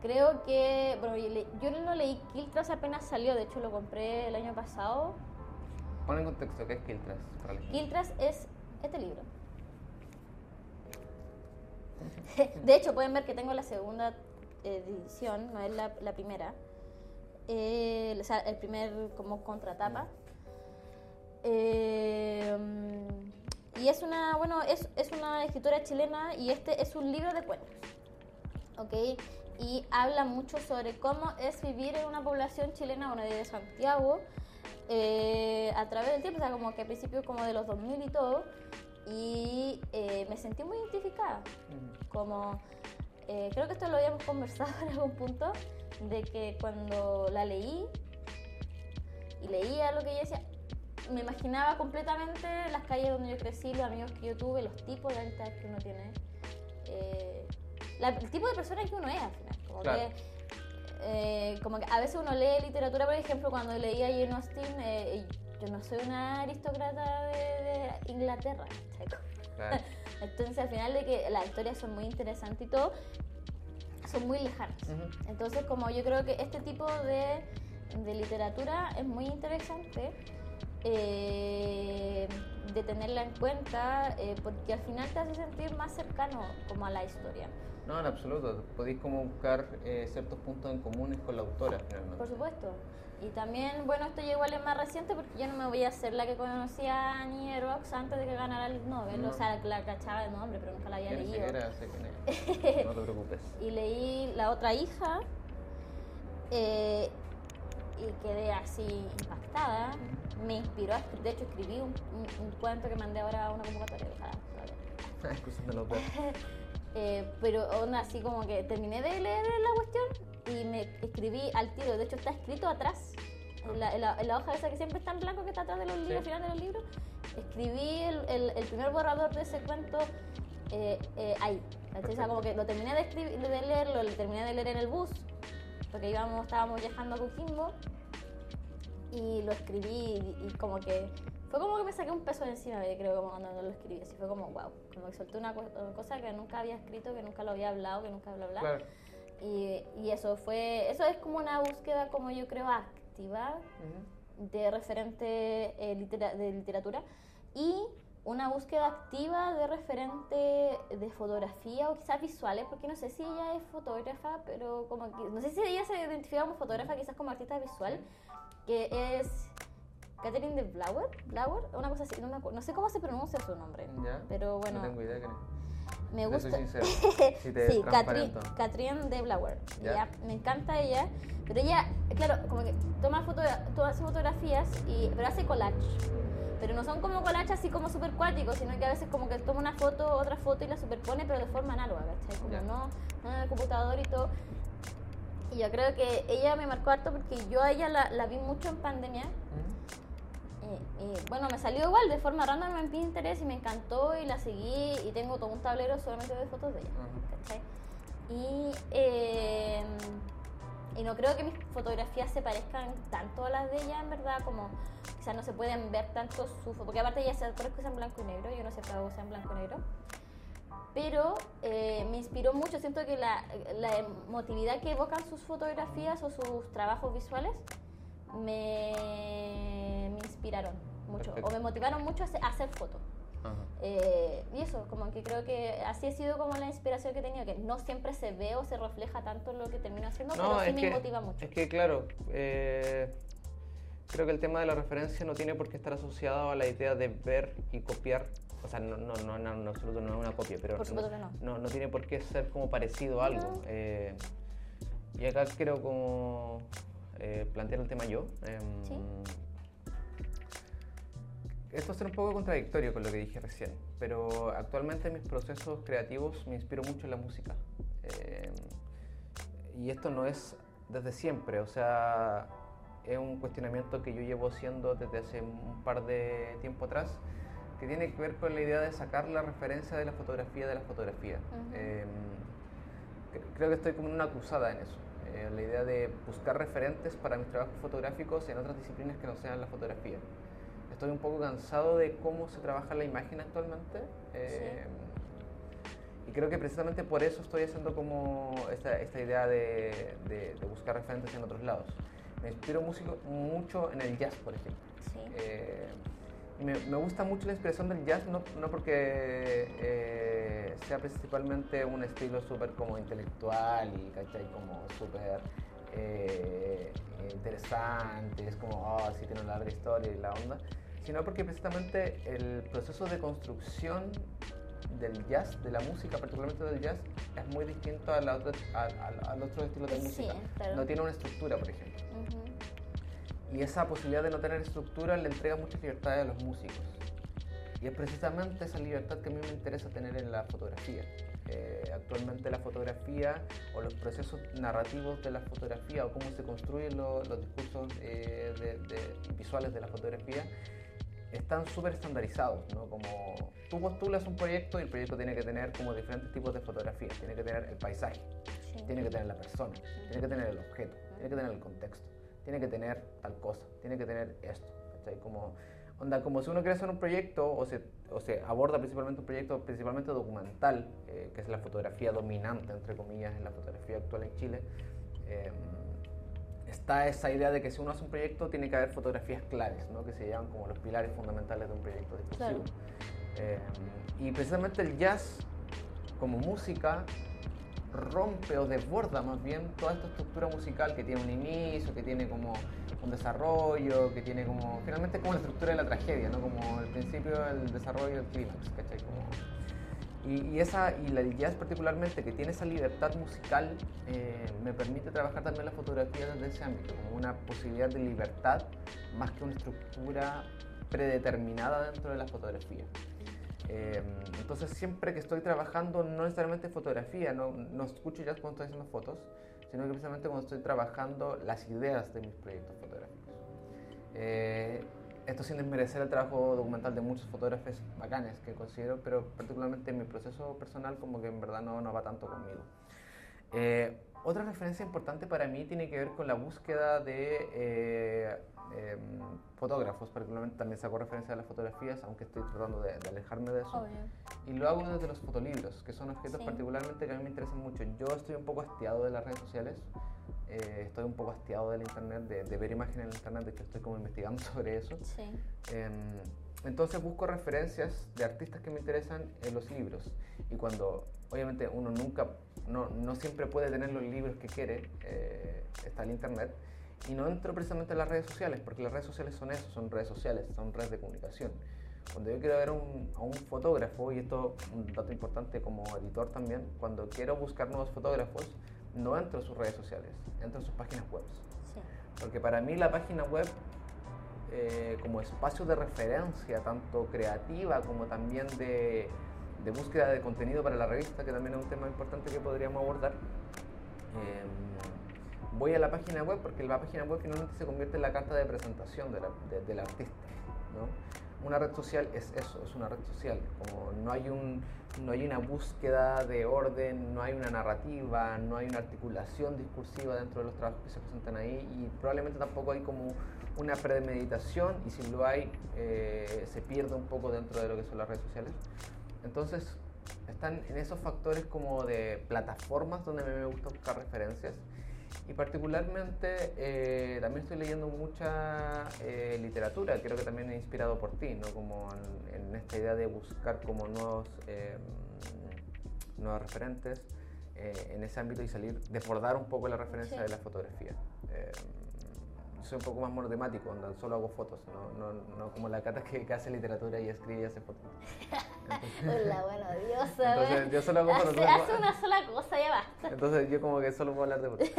Creo que, bueno, yo, no leí Kiltras apenas salió, de hecho lo compré el año pasado. Pon en contexto, ¿qué es Kiltras? Kiltras es este libro. De hecho, pueden ver que tengo la segunda edición, no es la, la primera. Eh, o sea, el primer como contratapa. Eh, y es una, bueno, es, es una escritora chilena y este es un libro de cuentos. ¿Ok? Y habla mucho sobre cómo es vivir en una población chilena, bueno, de Santiago, eh, a través del tiempo, o sea, como que al principio como de los 2000 y todo, y eh, me sentí muy identificada, como, eh, creo que esto lo habíamos conversado en algún punto, de que cuando la leí y leía lo que ella decía, me imaginaba completamente las calles donde yo crecí, los amigos que yo tuve, los tipos de amistades que uno tiene, eh, la- el tipo de persona que uno es al final. Como, Claro. que, eh, como que a veces uno lee literatura, por ejemplo, cuando leía Jane Austen, eh, yo no soy una aristócrata de, de Inglaterra. Claro. Entonces al final de que las historias son muy interesantes y todo, son muy lejanas. Ujú. Entonces como yo creo que este tipo de, de literatura es muy interesante eh, de tenerla en cuenta eh, porque al final te hace sentir más cercano como a la historia. No, en absoluto. Podéis como buscar eh, ciertos puntos en comunes con la autora, finalmente. Por supuesto. Y también, bueno, esto ya igual es más reciente porque yo no me voy a hacer la que conocía a Annie Rox antes de que ganara el Nobel. No. O sea, la cachaba de nombre, pero nunca la había leído. siquiera. No te preocupes. y leí La otra hija eh, y quedé así impactada. Me inspiró, de hecho escribí un, un- un cuento que mandé ahora a una convocatoria. ojalá, ojalá. Eh, pero aún así como que terminé de leer la cuestión y me escribí al tiro. De hecho está escrito atrás, en la, en la- en la hoja esa que siempre está en blanco que está atrás de los libros, Sí. final de los libros. Escribí el, el- el primer borrador de ese cuento eh, eh, ahí. O sea, como que lo terminé de, escribir, de leerlo, lo terminé de leer en el bus, porque íbamos, estábamos viajando a Coquimbo y lo escribí y, y como que fue como que me saqué un peso de encima, yo creo, como cuando lo escribí. Así fue como, wow, como que solté una co- cosa que nunca había escrito, que nunca lo había hablado, que nunca bla bla. Claro. Y, y eso fue, eso es como una búsqueda, como yo creo, activa Ujú. de referente eh, litera- de literatura y una búsqueda activa de referente de fotografía o quizás visuales, porque no sé si ella es fotógrafa, pero como que, no sé si ella se identifica como fotógrafa, quizás como artista visual, que es Catherine de Blauer, Blauer, una cosa así, no, me no sé cómo se pronuncia su nombre, Ya. pero bueno, No tengo idea quién es. me gusta. soy sincero. Si te sí, Catherine. Catherine de Blauer. Ya. Ya, me encanta ella, pero ella, claro, como que toma, foto, toma hace fotografías, y, pero hace collage. Pero no son como collages así como súper cuáticos, sino que a veces como que toma una foto, otra foto y la superpone, pero de forma análoga, ¿cachai? Como no, no en el computador y todo. Y yo creo que ella me marcó harto porque yo a ella la, la vi mucho en pandemia. Ujú. Y, y, bueno, me salió igual de forma random en Pinterest y me encantó y la seguí y tengo todo un tablero solamente de fotos de ella. ¿cachai? Y, eh, y no creo que mis fotografías se parezcan tanto a las de ella, en verdad, como quizás no se pueden ver tanto su foto, porque aparte ella se acuerda que usa en blanco y negro, yo no sé usa en blanco y negro. Pero eh, me inspiró mucho, siento que la, la emotividad que evocan sus fotografías o sus trabajos visuales me, me inspiraron mucho, Perfecto. o me motivaron mucho a hacer, fotos. Eh, y eso, como que creo que así ha sido como la inspiración que he tenido, que no siempre se ve o se refleja tanto en lo que termino haciendo, pero sí me que, motiva mucho. Es que, claro, eh, creo que el tema de la referencia no tiene por qué estar asociado a la idea de ver y copiar. O sea, no, no, no, no, en absoluto no es una copia, pero Por supuesto que no. no, no tiene por qué ser como parecido a algo. Eh, y acá quiero como eh, plantear el tema yo. Em, Sí. Esto va a ser un poco contradictorio con lo que dije recién, pero actualmente en mis procesos creativos me inspiro mucho en la música. Eh, y esto no es desde siempre, o sea, es un cuestionamiento que yo llevo haciendo desde hace un par de tiempo atrás, que tiene que ver con la idea de sacar la referencia de la fotografía de la fotografía. Eh, cre- creo que estoy como en una cruzada en eso. Eh, la idea de buscar referentes para mis trabajos fotográficos en otras disciplinas que no sean la fotografía. Estoy un poco cansado de cómo se trabaja la imagen actualmente. eh, Y creo que precisamente por eso estoy haciendo como esta, esta idea de, de- de buscar referentes en otros lados. Me inspiro músico- mucho en el jazz, por ejemplo. Sí. Me, me gusta mucho la inspiración del jazz, no, no porque eh, sea principalmente un estilo súper como intelectual y ¿cachai? como súper eh, interesante, es como, oh, sí tiene una larga historia y la onda, sino porque precisamente el proceso de construcción del jazz, de la música, particularmente del jazz, es muy distinto a la otra- a- a- al otro estilo de Sí, música. claro. No tiene una estructura, por ejemplo. Y esa posibilidad de no tener estructura le entrega mucha libertad a los músicos. Y es precisamente esa libertad que a mí me interesa tener en la fotografía. Eh, actualmente la fotografía o los procesos narrativos de la fotografía o cómo se construyen los discursos eh, visuales de la fotografía están súper estandarizados, ¿no? Como tú postulas un proyecto y el proyecto tiene que tener como diferentes tipos de fotografías. Tiene que tener el paisaje, tiene que tener la persona, tiene que tener el objeto, tiene que tener el contexto, tiene que tener tal cosa, tiene que tener esto. Como, onda, como si uno quiere hacer un proyecto o se, o se aborda principalmente un proyecto principalmente documental, eh, que es la fotografía dominante, entre comillas, en la fotografía actual en Chile. Eh, está esa idea de que si uno hace un proyecto tiene que haber fotografías claves, ¿no? que se llaman como los pilares fundamentales de un proyecto discursivo. Eh, y precisamente el jazz como música rompe o desborda más bien toda esta estructura musical que tiene un inicio, que tiene como un desarrollo, que tiene como, finalmente como la estructura de la tragedia, ¿no? Como el principio, el desarrollo, el clímax, ¿cachai? Como, y, esa, y el jazz particularmente, que tiene esa libertad musical, eh, me permite trabajar también la fotografía desde ese ámbito, como una posibilidad de libertad más que una estructura predeterminada dentro de la fotografía. Eh, entonces siempre que estoy trabajando, no necesariamente fotografía, no, no escucho jazz cuando estoy haciendo fotos, sino que precisamente cuando estoy trabajando las ideas de mis proyectos fotográficos. Eh, esto sin desmerecer el trabajo documental de muchos fotógrafos bacanes que considero, pero particularmente en mi proceso personal como que en verdad no, no va tanto conmigo. Eh, otra referencia importante para mí tiene que ver con la búsqueda de eh, em, fotógrafos, particularmente también saco referencia a las fotografías, aunque estoy tratando de, alejarme de eso. Y lo hago desde los fotolibros, que son objetos particularmente que a mí me interesan mucho. Yo estoy un poco hastiado de las redes sociales, eh, estoy un poco hastiado del internet, de, ver imágenes en el internet, de hecho estoy como investigando sobre eso. Em, entonces busco referencias de artistas que me interesan en los libros. Y cuando, obviamente, uno nunca, no, no siempre puede tener los libros que quiere, eh, está el internet. Y no entro precisamente en las redes sociales, porque las redes sociales son eso, son redes sociales, son redes de comunicación. Cuando yo quiero ver un, a un fotógrafo, y esto es un dato importante como editor también, cuando quiero buscar nuevos fotógrafos, no entro en sus redes sociales, entro en sus páginas web. Porque para mí la página web, eh, como espacio de referencia, tanto creativa como también de, de, búsqueda de contenido para la revista, que también es un tema importante que podríamos abordar, em, voy a la página web porque la página web finalmente se convierte en la carta de presentación del artista. ¿no? una red social es eso, es una red social. Como no hay, un, no hay una búsqueda de orden, no hay una narrativa, no hay una articulación discursiva dentro de los trabajos que se presentan ahí y probablemente tampoco hay como una premeditación y si lo hay eh, se pierde un poco dentro de lo que son las redes sociales. Entonces están en esos factores como de plataformas donde me gusta buscar referencias. Y particularmente eh, también estoy leyendo mucha eh, literatura, creo que también he inspirado por ti, ¿no? Como en, esta idea de buscar como nuevos, eh, nuevos referentes en ese ámbito y salir, desbordar un poco la referencia de la fotografía soy un poco más monotemático, donde solo hago fotos, no, no, no como la Cata que, hace literatura y escribe y hace fotos. Hola, bueno, Dios. Entonces, yo solo hago fotos. Hace, una sola cosa, ya basta. Entonces, yo como que solo puedo hablar de fotos.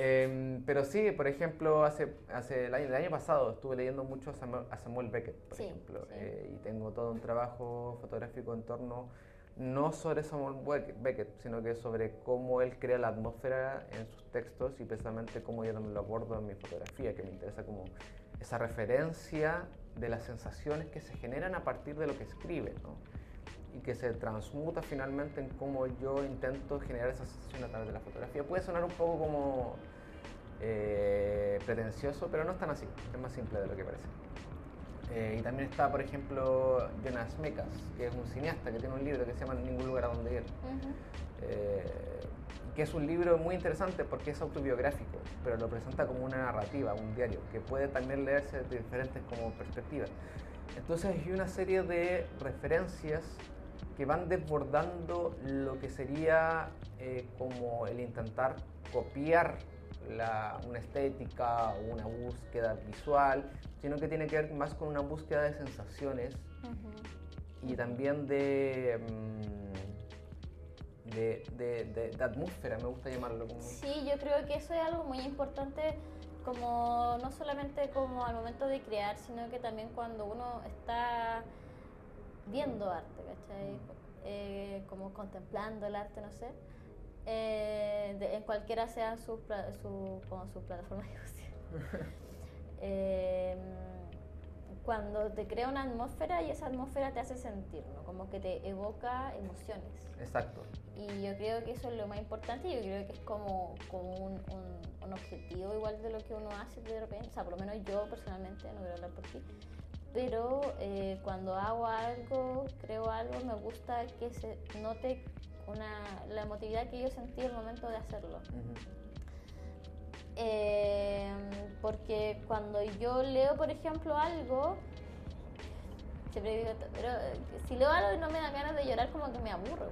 Em, pero sí, por ejemplo, hace, hace el, año, el año pasado estuve leyendo mucho a Samuel, Beckett, por ejemplo, eh, y tengo todo un trabajo fotográfico en torno no sobre Samuel Beckett, sino que sobre cómo él crea la atmósfera en sus textos y precisamente cómo yo también lo abordo en mi fotografía, que me interesa como esa referencia de las sensaciones que se generan a partir de lo que escribe, y que se transmuta finalmente en cómo yo intento generar esa sensación a través de la fotografía. Puede sonar un poco como eh, pretencioso, pero no es tan así, es más simple de lo que parece. Eh, y también está, por ejemplo, Jonas Mekas, que es un cineasta que tiene un libro que se llama Ningún lugar a donde ir. Eh, que es un libro muy interesante porque es autobiográfico, pero lo presenta como una narrativa, un diario, que puede también leerse de diferentes como perspectivas. Entonces hay una serie de referencias que van desbordando lo que sería eh, como el intentar copiar una estética o una búsqueda visual, sino que tiene que ver más con una búsqueda de sensaciones y también de, mm, de, de, atmósfera, me gusta llamarlo. Sí, yo creo que eso es algo muy importante como no solamente como al momento de crear, sino que también cuando uno está viendo arte, ¿cachai? Eh, como contemplando el arte, no sé. Eh, de- en cualquiera sean sus pla- su, como sus plataformas de difusión. Eh, cuando te crea una atmósfera y esa atmósfera te hace sentir, ¿no? Como que te evoca emociones. Exacto. Y yo creo que eso es lo más importante. Yo creo que es como, como un, un- un objetivo igual de lo que uno hace de repente. O sea, por lo menos yo personalmente, no quiero hablar por ti. Pero eh, cuando hago algo, creo algo, me gusta que se note una, la emotividad que yo sentí al momento de hacerlo. Ujú. Eh, porque cuando yo leo, por ejemplo, algo, siempre digo, pero eh, si leo algo y no me da ganas de llorar, como que me aburro.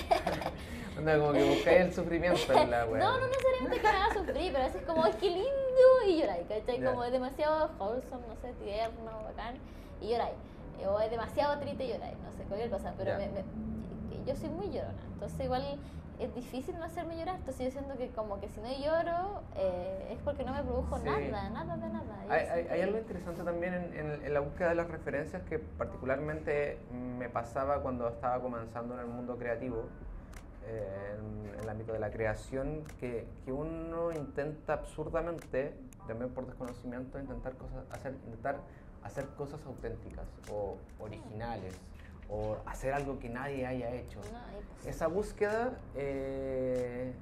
Onda, como que buscáis el sufrimiento en la wea. No, no necesariamente que me haga sufrir, pero a veces como, ¡ay, qué lindo! Y lloráis, ¿cachai? Ya. Como es demasiado wholesome, no sé, tierno, bacán, y lloráis. O es demasiado triste y lloráis, no sé, cualquier cosa, pero me- me- yo soy muy llorona, entonces igual es difícil no hacerme llorar, entonces yo siento que como que si no lloro eh, es porque no me produjo Sí. nada, nada de nada. Hay, hay- hay algo interesante también en, en- en la búsqueda de las referencias que particularmente me pasaba cuando estaba comenzando en el mundo creativo, eh, en, en el ámbito de la creación, que, que uno intenta absurdamente, también por desconocimiento, intentar, cosas, hacer, intentar hacer cosas auténticas o originales o hacer algo que nadie haya hecho. No, imposible. Esa búsqueda eh,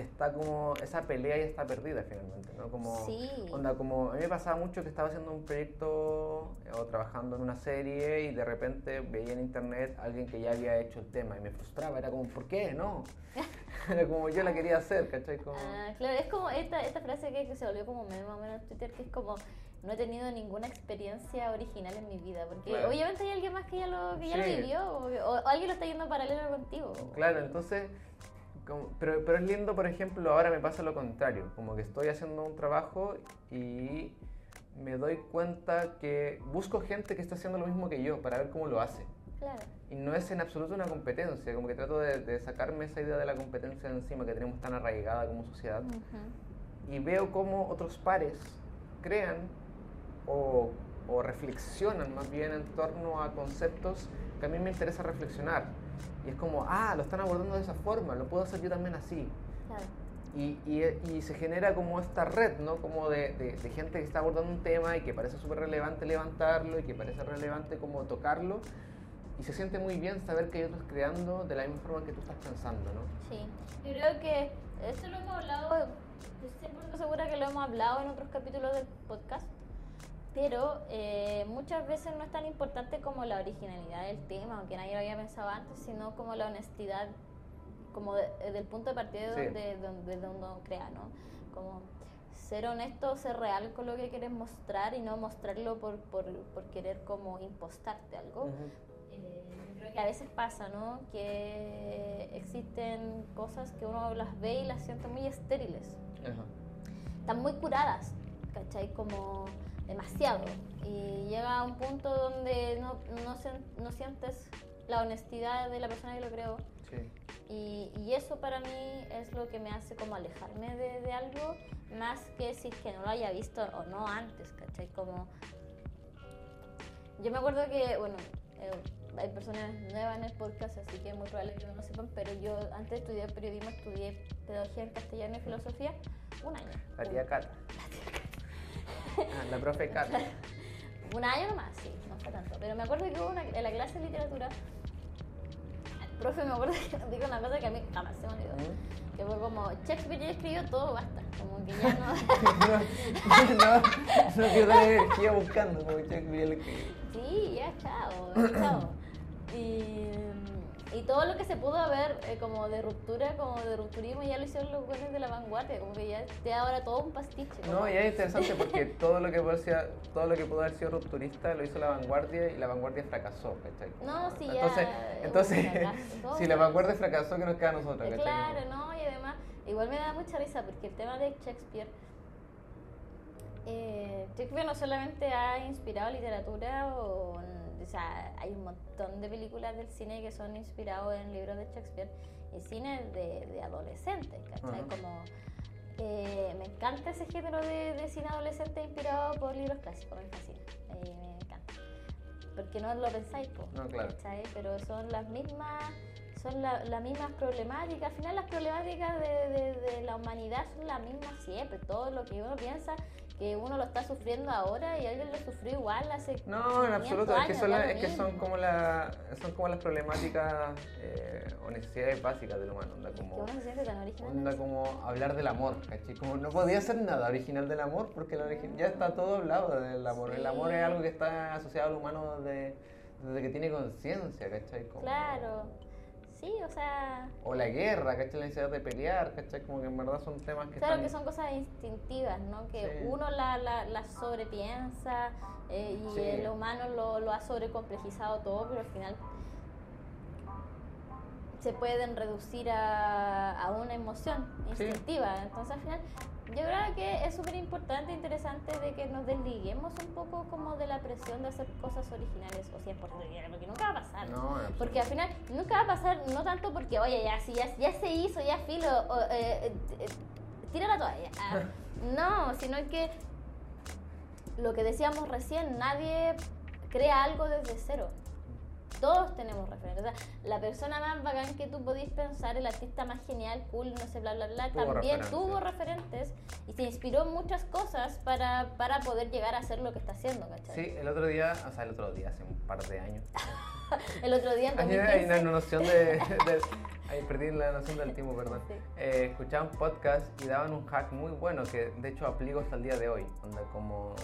está como, esa pelea ya está perdida finalmente, ¿no? Como, Sí. onda, como, a mí me pasaba mucho que estaba haciendo un proyecto eh, o trabajando en una serie y de repente veía en internet a alguien que ya había hecho el tema y me frustraba, era como, ¿por qué? No. era como yo la quería hacer, ¿cachai? Como, Ah, claro, es como esta, esta frase que, que se volvió como meme más o menos en Twitter, que es como no he tenido ninguna experiencia original en mi vida, porque Claro. obviamente hay alguien más que ya lo, que ya lo Sí. vivió, o, o alguien lo está yendo paralelo contigo. Claro, entonces, como- pero, pero es lindo, por ejemplo, ahora me pasa lo contrario, como que estoy haciendo un trabajo y me doy cuenta que busco gente que está haciendo lo mismo que yo para ver cómo lo hace. Claro. Y no es en absoluto una competencia, como que trato de, de sacarme esa idea de la competencia de encima que tenemos tan arraigada como sociedad Ujú. y veo cómo otros pares crean o, o reflexionan más bien en torno a conceptos que a mí me interesa reflexionar. Y es como, ah, lo están abordando de esa forma, lo puedo hacer yo también así. Claro. Y, y, y se genera como esta red, ¿no? Como de, de- de gente que está abordando un tema y que parece súper relevante levantarlo y que parece relevante como tocarlo. Y se siente muy bien saber que hay otros creando de la misma forma que tú estás pensando, ¿no? Sí, yo creo que esto lo hemos hablado, estoy 100% segura que lo hemos hablado en otros capítulos del podcast, pero eh, muchas veces no es tan importante como la originalidad del tema, aunque nadie lo había pensado antes, sino como la honestidad, como de- eh, del punto de partida de Sí. donde, donde, donde uno crea, ¿no? Como ser honesto, ser real con lo que quieres mostrar y no mostrarlo por, por, por querer como impostarte algo. Ujú. Eh, yo creo que a veces pasa, ¿no? Que existen cosas que uno las ve y las siente muy estériles. Ajá. Están muy curadas, ¿cachai? Como demasiado. Y llega a un punto donde no, no, sen- no sientes la honestidad de la persona que lo creó. Sí. Y, y eso para mí es lo que me hace como alejarme de, de algo, más que si es que no lo haya visto o no antes, ¿cachai? Como... Yo me acuerdo que, bueno, eh, hay personas nuevas en el podcast, así que es muy probable que no lo sepan, pero yo antes de estudiar periodismo estudié pedagogía en castellano y filosofía un año. La tía Cata. Ah, la profe Cata. Un año nomás, sí, no fue tanto. Pero me acuerdo que hubo una, en la clase de literatura, el profe me acuerdo que nos dijo una cosa que a mí jamás se me olvidó. ¿Mm? Que fue como, Shakespeare ya escribió todo, basta. Como que ya no. no, no, no que iba buscando como Shakespeare el que... sí, ya, chao, chao. Y, y todo lo que se pudo haber eh, como de ruptura, como de rupturismo, ya lo hicieron los buenos de la vanguardia. Como que ya te da ahora todo un pastiche. No, como- y es interesante porque todo lo que pudo ser, todo lo que pudo haber sido rupturista lo hizo la vanguardia y la vanguardia fracasó, ¿cachai? No, sí, ya entonces, fracaso, si la vanguardia fracasó, ¿qué nos queda a nosotros, Eh, cachai? Claro, ¿no? Y además, igual me da mucha risa porque el tema de Shakespeare, eh, Shakespeare no solamente ha inspirado literatura, o, o sea, hay un montón de películas del cine que son inspirados en libros de Shakespeare y cine de, de adolescentes, ¿cachai? Ajá. Como Eh, me encanta ese género de, de cine adolescente inspirado por libros clásicos, me fascina. Eh, me encanta. Porque no lo pensáis, po, No, claro. ¿cachai? Pero son las mismas son la- las mismas problemáticas. Al final las problemáticas de, de- de la humanidad son las mismas siempre. Todo lo que uno piensa que uno lo está sufriendo ahora y alguien lo sufrió igual hace No, en 500 absoluto, es que son, lo es que son como, la, son como las problemáticas eh, o necesidades básicas del humano, onda como, onda como hablar del amor, ¿cachai? Como no podía ser nada original del amor porque la origi- ya está todo hablado del amor. El amor es algo que está asociado al humano desde, desde que tiene conciencia, ¿cachai? Como- Claro. Sí, o sea, O la guerra, ¿cachai? La necesidad de pelear, ¿cachai? Como que en verdad son temas que Claro están... que son cosas instintivas, ¿no? Que Sí. uno la, la, la sobrepiensa eh, y Sí. el humano lo, lo ha sobrecomplejizado todo, pero al final se pueden reducir a, a una emoción Sí. instintiva. Entonces al final yo creo que es súper importante e interesante de que nos desliguemos un poco como de la presión de hacer cosas originales o 100% originales, porque nunca va a pasar. No, Porque al final nunca va a pasar, no tanto porque, oye, ya, si ya, ya se hizo, ya filo, o, eh, eh, tira la toalla. Ah, no, sino que lo que decíamos recién, nadie crea algo desde cero. Todos tenemos referentes. O sea, la persona más bacán que tú podís pensar, el artista más genial, cool, no sé, bla, bla, bla, Tuvo también referencias. tuvo referentes y se inspiró en muchas cosas para, para poder llegar a hacer lo que está haciendo, ¿cachai? Sí, el otro día, o sea, el otro día, hace un par de años. El otro día en Hay una, 2015, hay una noción de, de- ahí perdí la noción del tiempo, perdón. Sí. Eh, escuchaba un podcast y daban un hack muy bueno que de hecho aplico hasta el día de hoy. Onda como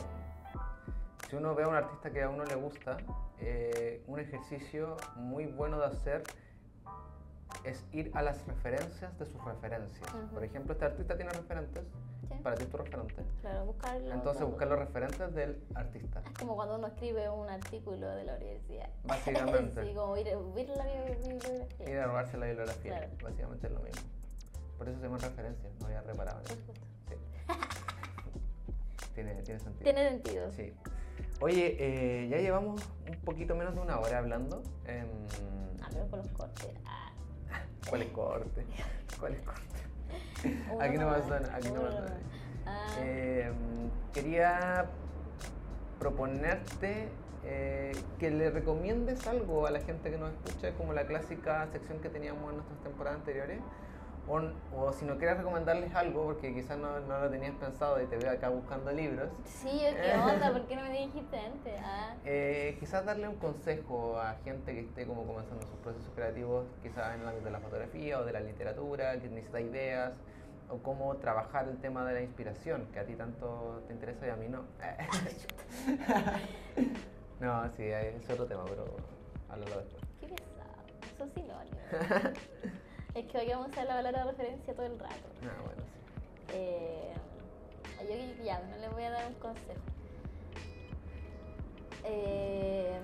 si uno ve a un artista que a uno le gusta, eh, un ejercicio muy bueno de hacer es ir a las referencias de sus referencias. Por ejemplo, este artista tiene referentes, Sí. para ti es tu referente. Claro, buscarlo. Entonces buscar los referentes del artista. Es como cuando uno escribe un artículo de la universidad. Básicamente. sí, como ir, ir la bi- bibliografía. Ir a robarse la bibliografía, Claro. básicamente es lo mismo. Por eso se llaman referencias, no había reparado. Sí. tiene, tiene sentido. Tiene sentido. Sí. Oye, eh, ya llevamos un poquito menos de una hora hablando. Ah, pero con los cortes. Ah, ¿Cuál es corte? ¿Cuál es corte? uno Aquí no pasa nada, aquí no nada. Ah, Em, quería proponerte eh, que le recomiendes algo a la gente que nos escucha, como la clásica sección que teníamos en nuestras temporadas anteriores. O, o si no quieres recomendarles algo, porque quizás no, no lo tenías pensado y te veo acá buscando libros, Sí, ¿qué onda? ¿Por qué no me dijiste antes? Ah, eh, quizás darle un consejo a gente que esté como comenzando sus procesos creativos, quizás en el ámbito de la fotografía o de la literatura, que necesita ideas, o cómo trabajar el tema de la inspiración, que a ti tanto te interesa y a mí no. no, sí, es otro tema, pero háblalo después. qué pesado. Son sinónimos. es que hoy vamos a usar la palabra referencia todo el rato. Ah, bueno, sí. Eh, yo ya, no le voy a dar un consejo. Eh,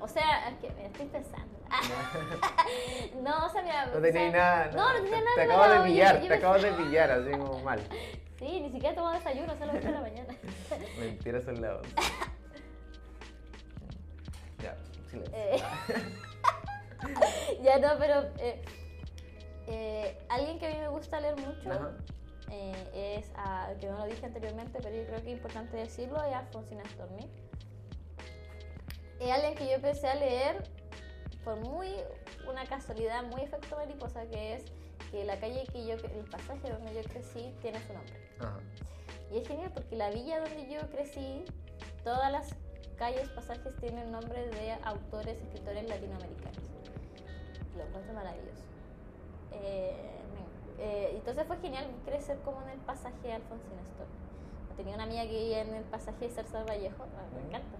o sea, es que me estoy pensando. no, o sea, mira. No o sea, nada. No, no tenía te, nada. Te preparado, acabo de pillar, te acabo de pillar, así como mal. Sí, ni siquiera he tomado desayuno, solo de la mañana. Mentira, son la once. Ya, silencio. Eh, ya no, pero eh, eh, alguien que a mí me gusta leer mucho Ajá. eh, es, a- que no lo dije anteriormente, pero yo creo que es importante decirlo, es Alfonsina Storni. Es alguien que yo empecé a leer por muy una casualidad, muy efecto mariposa, que es que la calle que yo, el pasaje donde yo crecí tiene su nombre. Ajá. Y es genial porque la villa donde yo crecí, todas las calles, pasajes tienen nombres de autores, escritores latinoamericanos. Lo encuentro maravilloso. Eh, eh, entonces fue genial crecer como en el pasaje Alfonsina Storni. Tenía una amiga que vivía en el pasaje César Vallejo, ah, me encanta.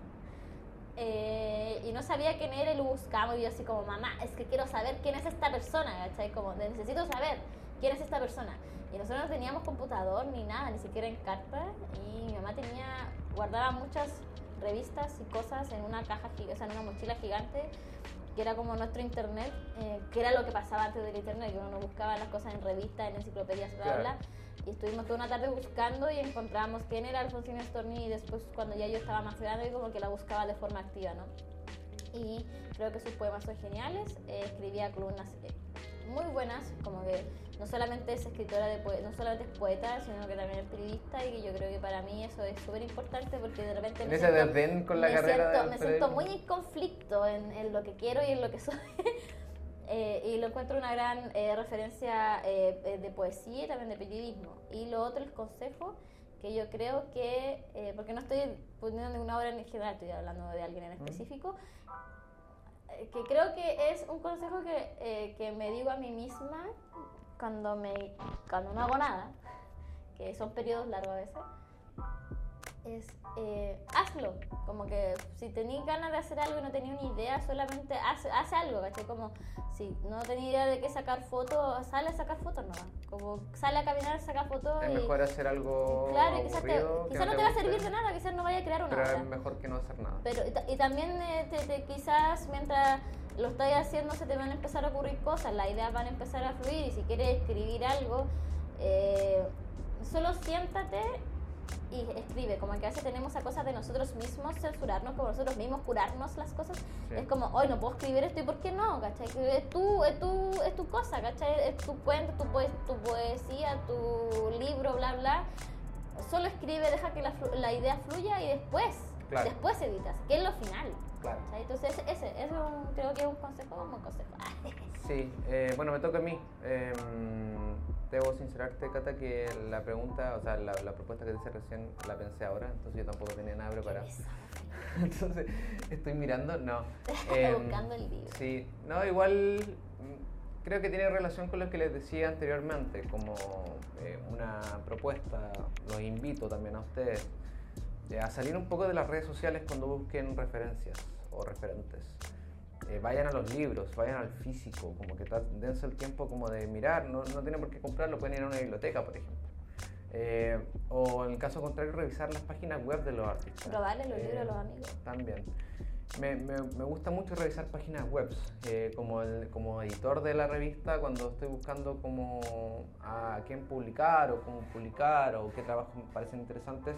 Eh, y no sabía quién era y lo buscamos y yo así como, mamá, es que quiero saber quién es esta persona, ¿cachai? Como, necesito saber quién es esta persona. Y nosotros no teníamos computador ni nada, ni siquiera en carta. Y mi mamá tenía, guardaba muchas revistas y cosas en una caja, o sea, en una mochila gigante, que era como nuestro internet, eh, que era lo que pasaba antes del internet, que uno buscaba las cosas en revistas, en enciclopedias, bla, bla, Claro. bla. Y estuvimos toda una tarde buscando y encontramos quién era Alfonsina Storni y después cuando ya yo estaba más grande como que la buscaba de forma activa, ¿no? Y creo que sus poemas son geniales. Eh, escribía columnas eh, muy buenas, como que no solamente es escritora de no solamente es poeta, sino que también es periodista y que yo creo que para mí eso es súper importante porque de repente me, siento, con la me carrera siento, me siento muy en conflicto en, en, lo que quiero y en lo que soy. eh, y lo encuentro una gran eh, referencia eh, de poesía y también de periodismo. Y lo otro, el consejo, que yo creo que, eh, porque no estoy poniendo ninguna obra en general, estoy hablando de alguien en específico, que creo que es un consejo que, que me digo a mí misma cuando, me, cuando no hago nada, que son periodos largos a veces, es eh, hazlo. Como que si tenías ganas de hacer algo y no tenía una idea, solamente haz, haz algo, ¿cachai? Como si no tenía idea de qué sacar fotos, sale a sacar fotos nomás. Como sale a caminar, saca fotos. Es mejor hacer algo. Claro, quizás, quizás no, te, va a servir de nada, quizás no vaya a crear una Pero es mejor que no hacer nada. Pero, y, también eh, te, quizás mientras lo estás haciendo se te van a empezar a ocurrir cosas, las ideas van a empezar a fluir y si quieres escribir algo, eh, solo siéntate y escribe, como que a veces tenemos a cosas de nosotros mismos censurarnos, como nosotros mismos curarnos las cosas. Es como, hoy no puedo escribir esto y ¿por qué no? ¿Cachai? Es tu, es tu, es tu cosa, ¿cachai? Es tu cuento, tu, tu poesía, tu libro, bla, bla. Solo escribe, deja que la, la idea fluya y después, después editas, que es lo final. Entonces, ese, ese creo que es un consejo, un buen consejo. sí, eh, bueno, me toca a mí. Eh, debo sincerarte, Cata, que la pregunta, o sea, la, la propuesta que te hice recién la pensé ahora, entonces yo tampoco tenía nada preparado. entonces, estoy mirando, no. Eh, Buscando el libro. Sí, no, igual mm, creo que tiene relación con lo que les decía anteriormente, como eh, una propuesta, los invito también a ustedes eh, a salir un poco de las redes sociales cuando busquen referencias o referentes. Eh, vayan a los libros, vayan al físico, como que dense el tiempo como de mirar, no, no tienen por qué comprarlo, pueden ir a una biblioteca, por ejemplo. Eh, o en el caso contrario, revisar las páginas web de los artistas. Probarle los libros a los amigos. También. Me, me, me, gusta mucho revisar páginas web. como, el, como editor de la revista, cuando estoy buscando como a quién publicar o cómo publicar o qué trabajos me parecen interesantes,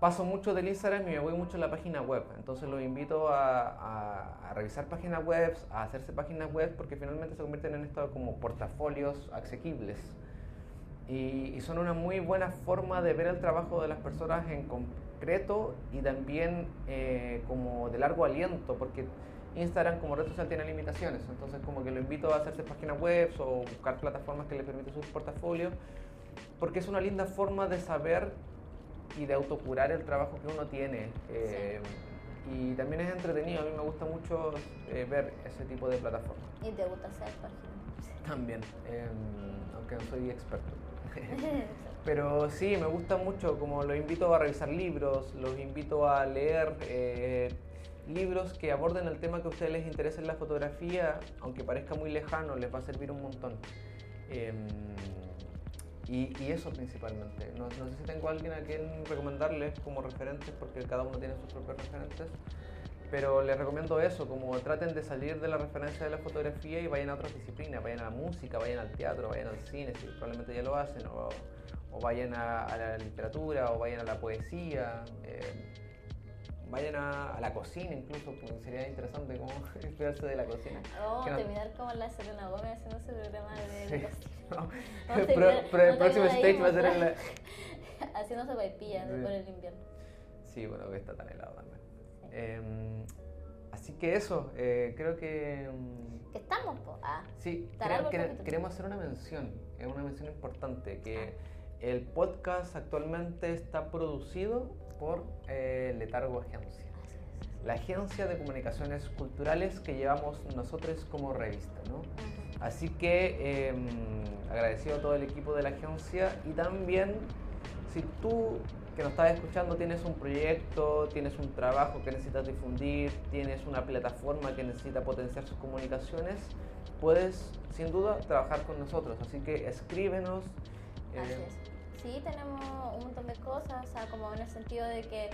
paso mucho del Instagram y me voy mucho a la página web. Entonces los invito a, revisar páginas web, a hacerse páginas web, porque finalmente se convierten en esto como portafolios asequibles. Y, son una muy buena forma de ver el trabajo de las personas en concreto y también eh, como de largo aliento, porque Instagram como red social tiene limitaciones. Entonces como que lo invito a hacerse páginas web o buscar plataformas que le permitan su portafolio, porque es una linda forma de saber y de autocurar el trabajo que uno tiene. Eh, y también es entretenido, a mí me gusta mucho eh, ver ese tipo de plataformas. ¿Y te gusta hacer páginas? También, em, aunque no soy experto. Pero sí, me gusta mucho, como los invito a revisar libros, los invito a leer eh, libros que aborden el tema que a ustedes les interesa en la fotografía, aunque parezca muy lejano, les va a servir un montón. Em, y, eso principalmente. No, sé si tengo a alguien a quien recomendarles como referentes, porque cada uno tiene sus propios referentes. Pero les recomiendo eso, como traten de salir de la referencia de la fotografía y vayan a otras disciplinas, vayan a la música, vayan al teatro, vayan al cine, si probablemente ya lo hacen, o, o vayan a, la literatura, o vayan a la poesía. Eh, vayan a, la cocina incluso, porque sería interesante como inspirarse de la cocina. Vamos a terminar como la Serena Gómez haciendo ese programa de, sí. cocina. pero, el próximo stage va a ser en la... Haciendo sopaipillas sí. por el invierno. Sí, bueno, que está tan helado también. Eh, así que eso, eh, creo que... Mm, que estamos, po? Ah, sí, queremos hacer una mención, es una mención importante, que ah. el podcast actualmente está producido por eh, Letargo Agencia. La agencia de comunicaciones culturales que llevamos nosotros como revista, ¿no? Así que em, agradecido a todo el equipo de la agencia y también si tú que nos estás escuchando tienes un proyecto, tienes un trabajo que necesitas difundir, tienes una plataforma que necesita potenciar sus comunicaciones, puedes sin duda trabajar con nosotros. Así que escríbenos. Eh, sí, tenemos un montón de cosas, o sea, como en el sentido de que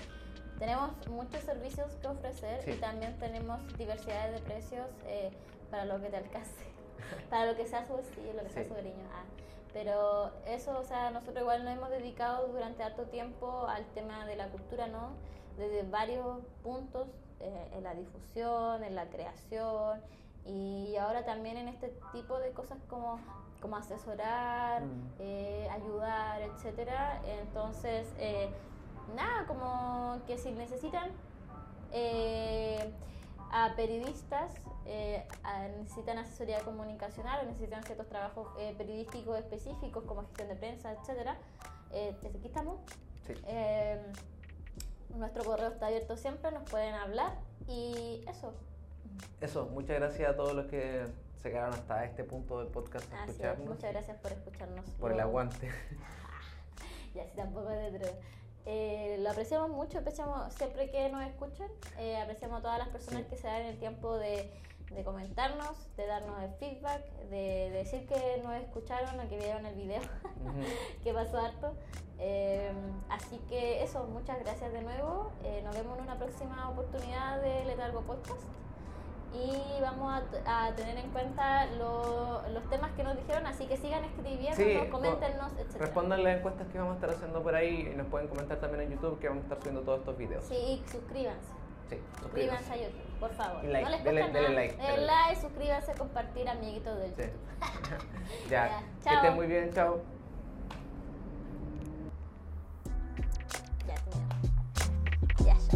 tenemos muchos servicios que ofrecer y también tenemos diversidad de precios eh, para lo que te alcance, para lo que sea su bolsillo, lo que sea su cariño. Ah, pero eso, o sea, nosotros igual nos hemos dedicado durante harto tiempo al tema de la cultura, ¿no? Desde varios puntos, eh, en la difusión, en la creación, Y ahora también en este tipo de cosas como, como asesorar, Mm. eh, ayudar, etcétera. Entonces, eh, nada, como que si necesitan eh, a periodistas, a- necesitan asesoría comunicacional o necesitan ciertos trabajos periodísticos específicos como gestión de prensa, etcétera, desde aquí estamos. Sí. Nuestro correo está abierto siempre, nos pueden hablar y eso. Eso, muchas gracias a todos los que se quedaron hasta este punto del podcast a es, escucharnos. muchas gracias por escucharnos. Por el aguante. Y así tampoco de droga. Eh, lo apreciamos mucho, apreciamos siempre que nos escuchan, eh, apreciamos a todas las personas Sí. que se dan el tiempo de, de comentarnos, de darnos el feedback, de, decir que nos escucharon o que vieron el video, que pasó harto. Eh, así que eso, muchas gracias de nuevo. Eh, nos vemos en una próxima oportunidad de Letargo Podcast y vamos a, tener en cuenta lo, los temas que nos dijeron, así que sigan escribiéndonos, sí, etc. Respondan las encuestas que vamos a estar haciendo por ahí y nos pueden comentar también en YouTube que vamos a estar subiendo todos estos videos. Sí, y suscríbanse. Sí, suscríbanse. a YouTube, por favor. Like, no les dele, dele nada. like. Dele like, suscríbanse, compartir, amiguitos del sí. YouTube. ya, ya. Chao. que estén muy bien, chao. Ya, ya, ya.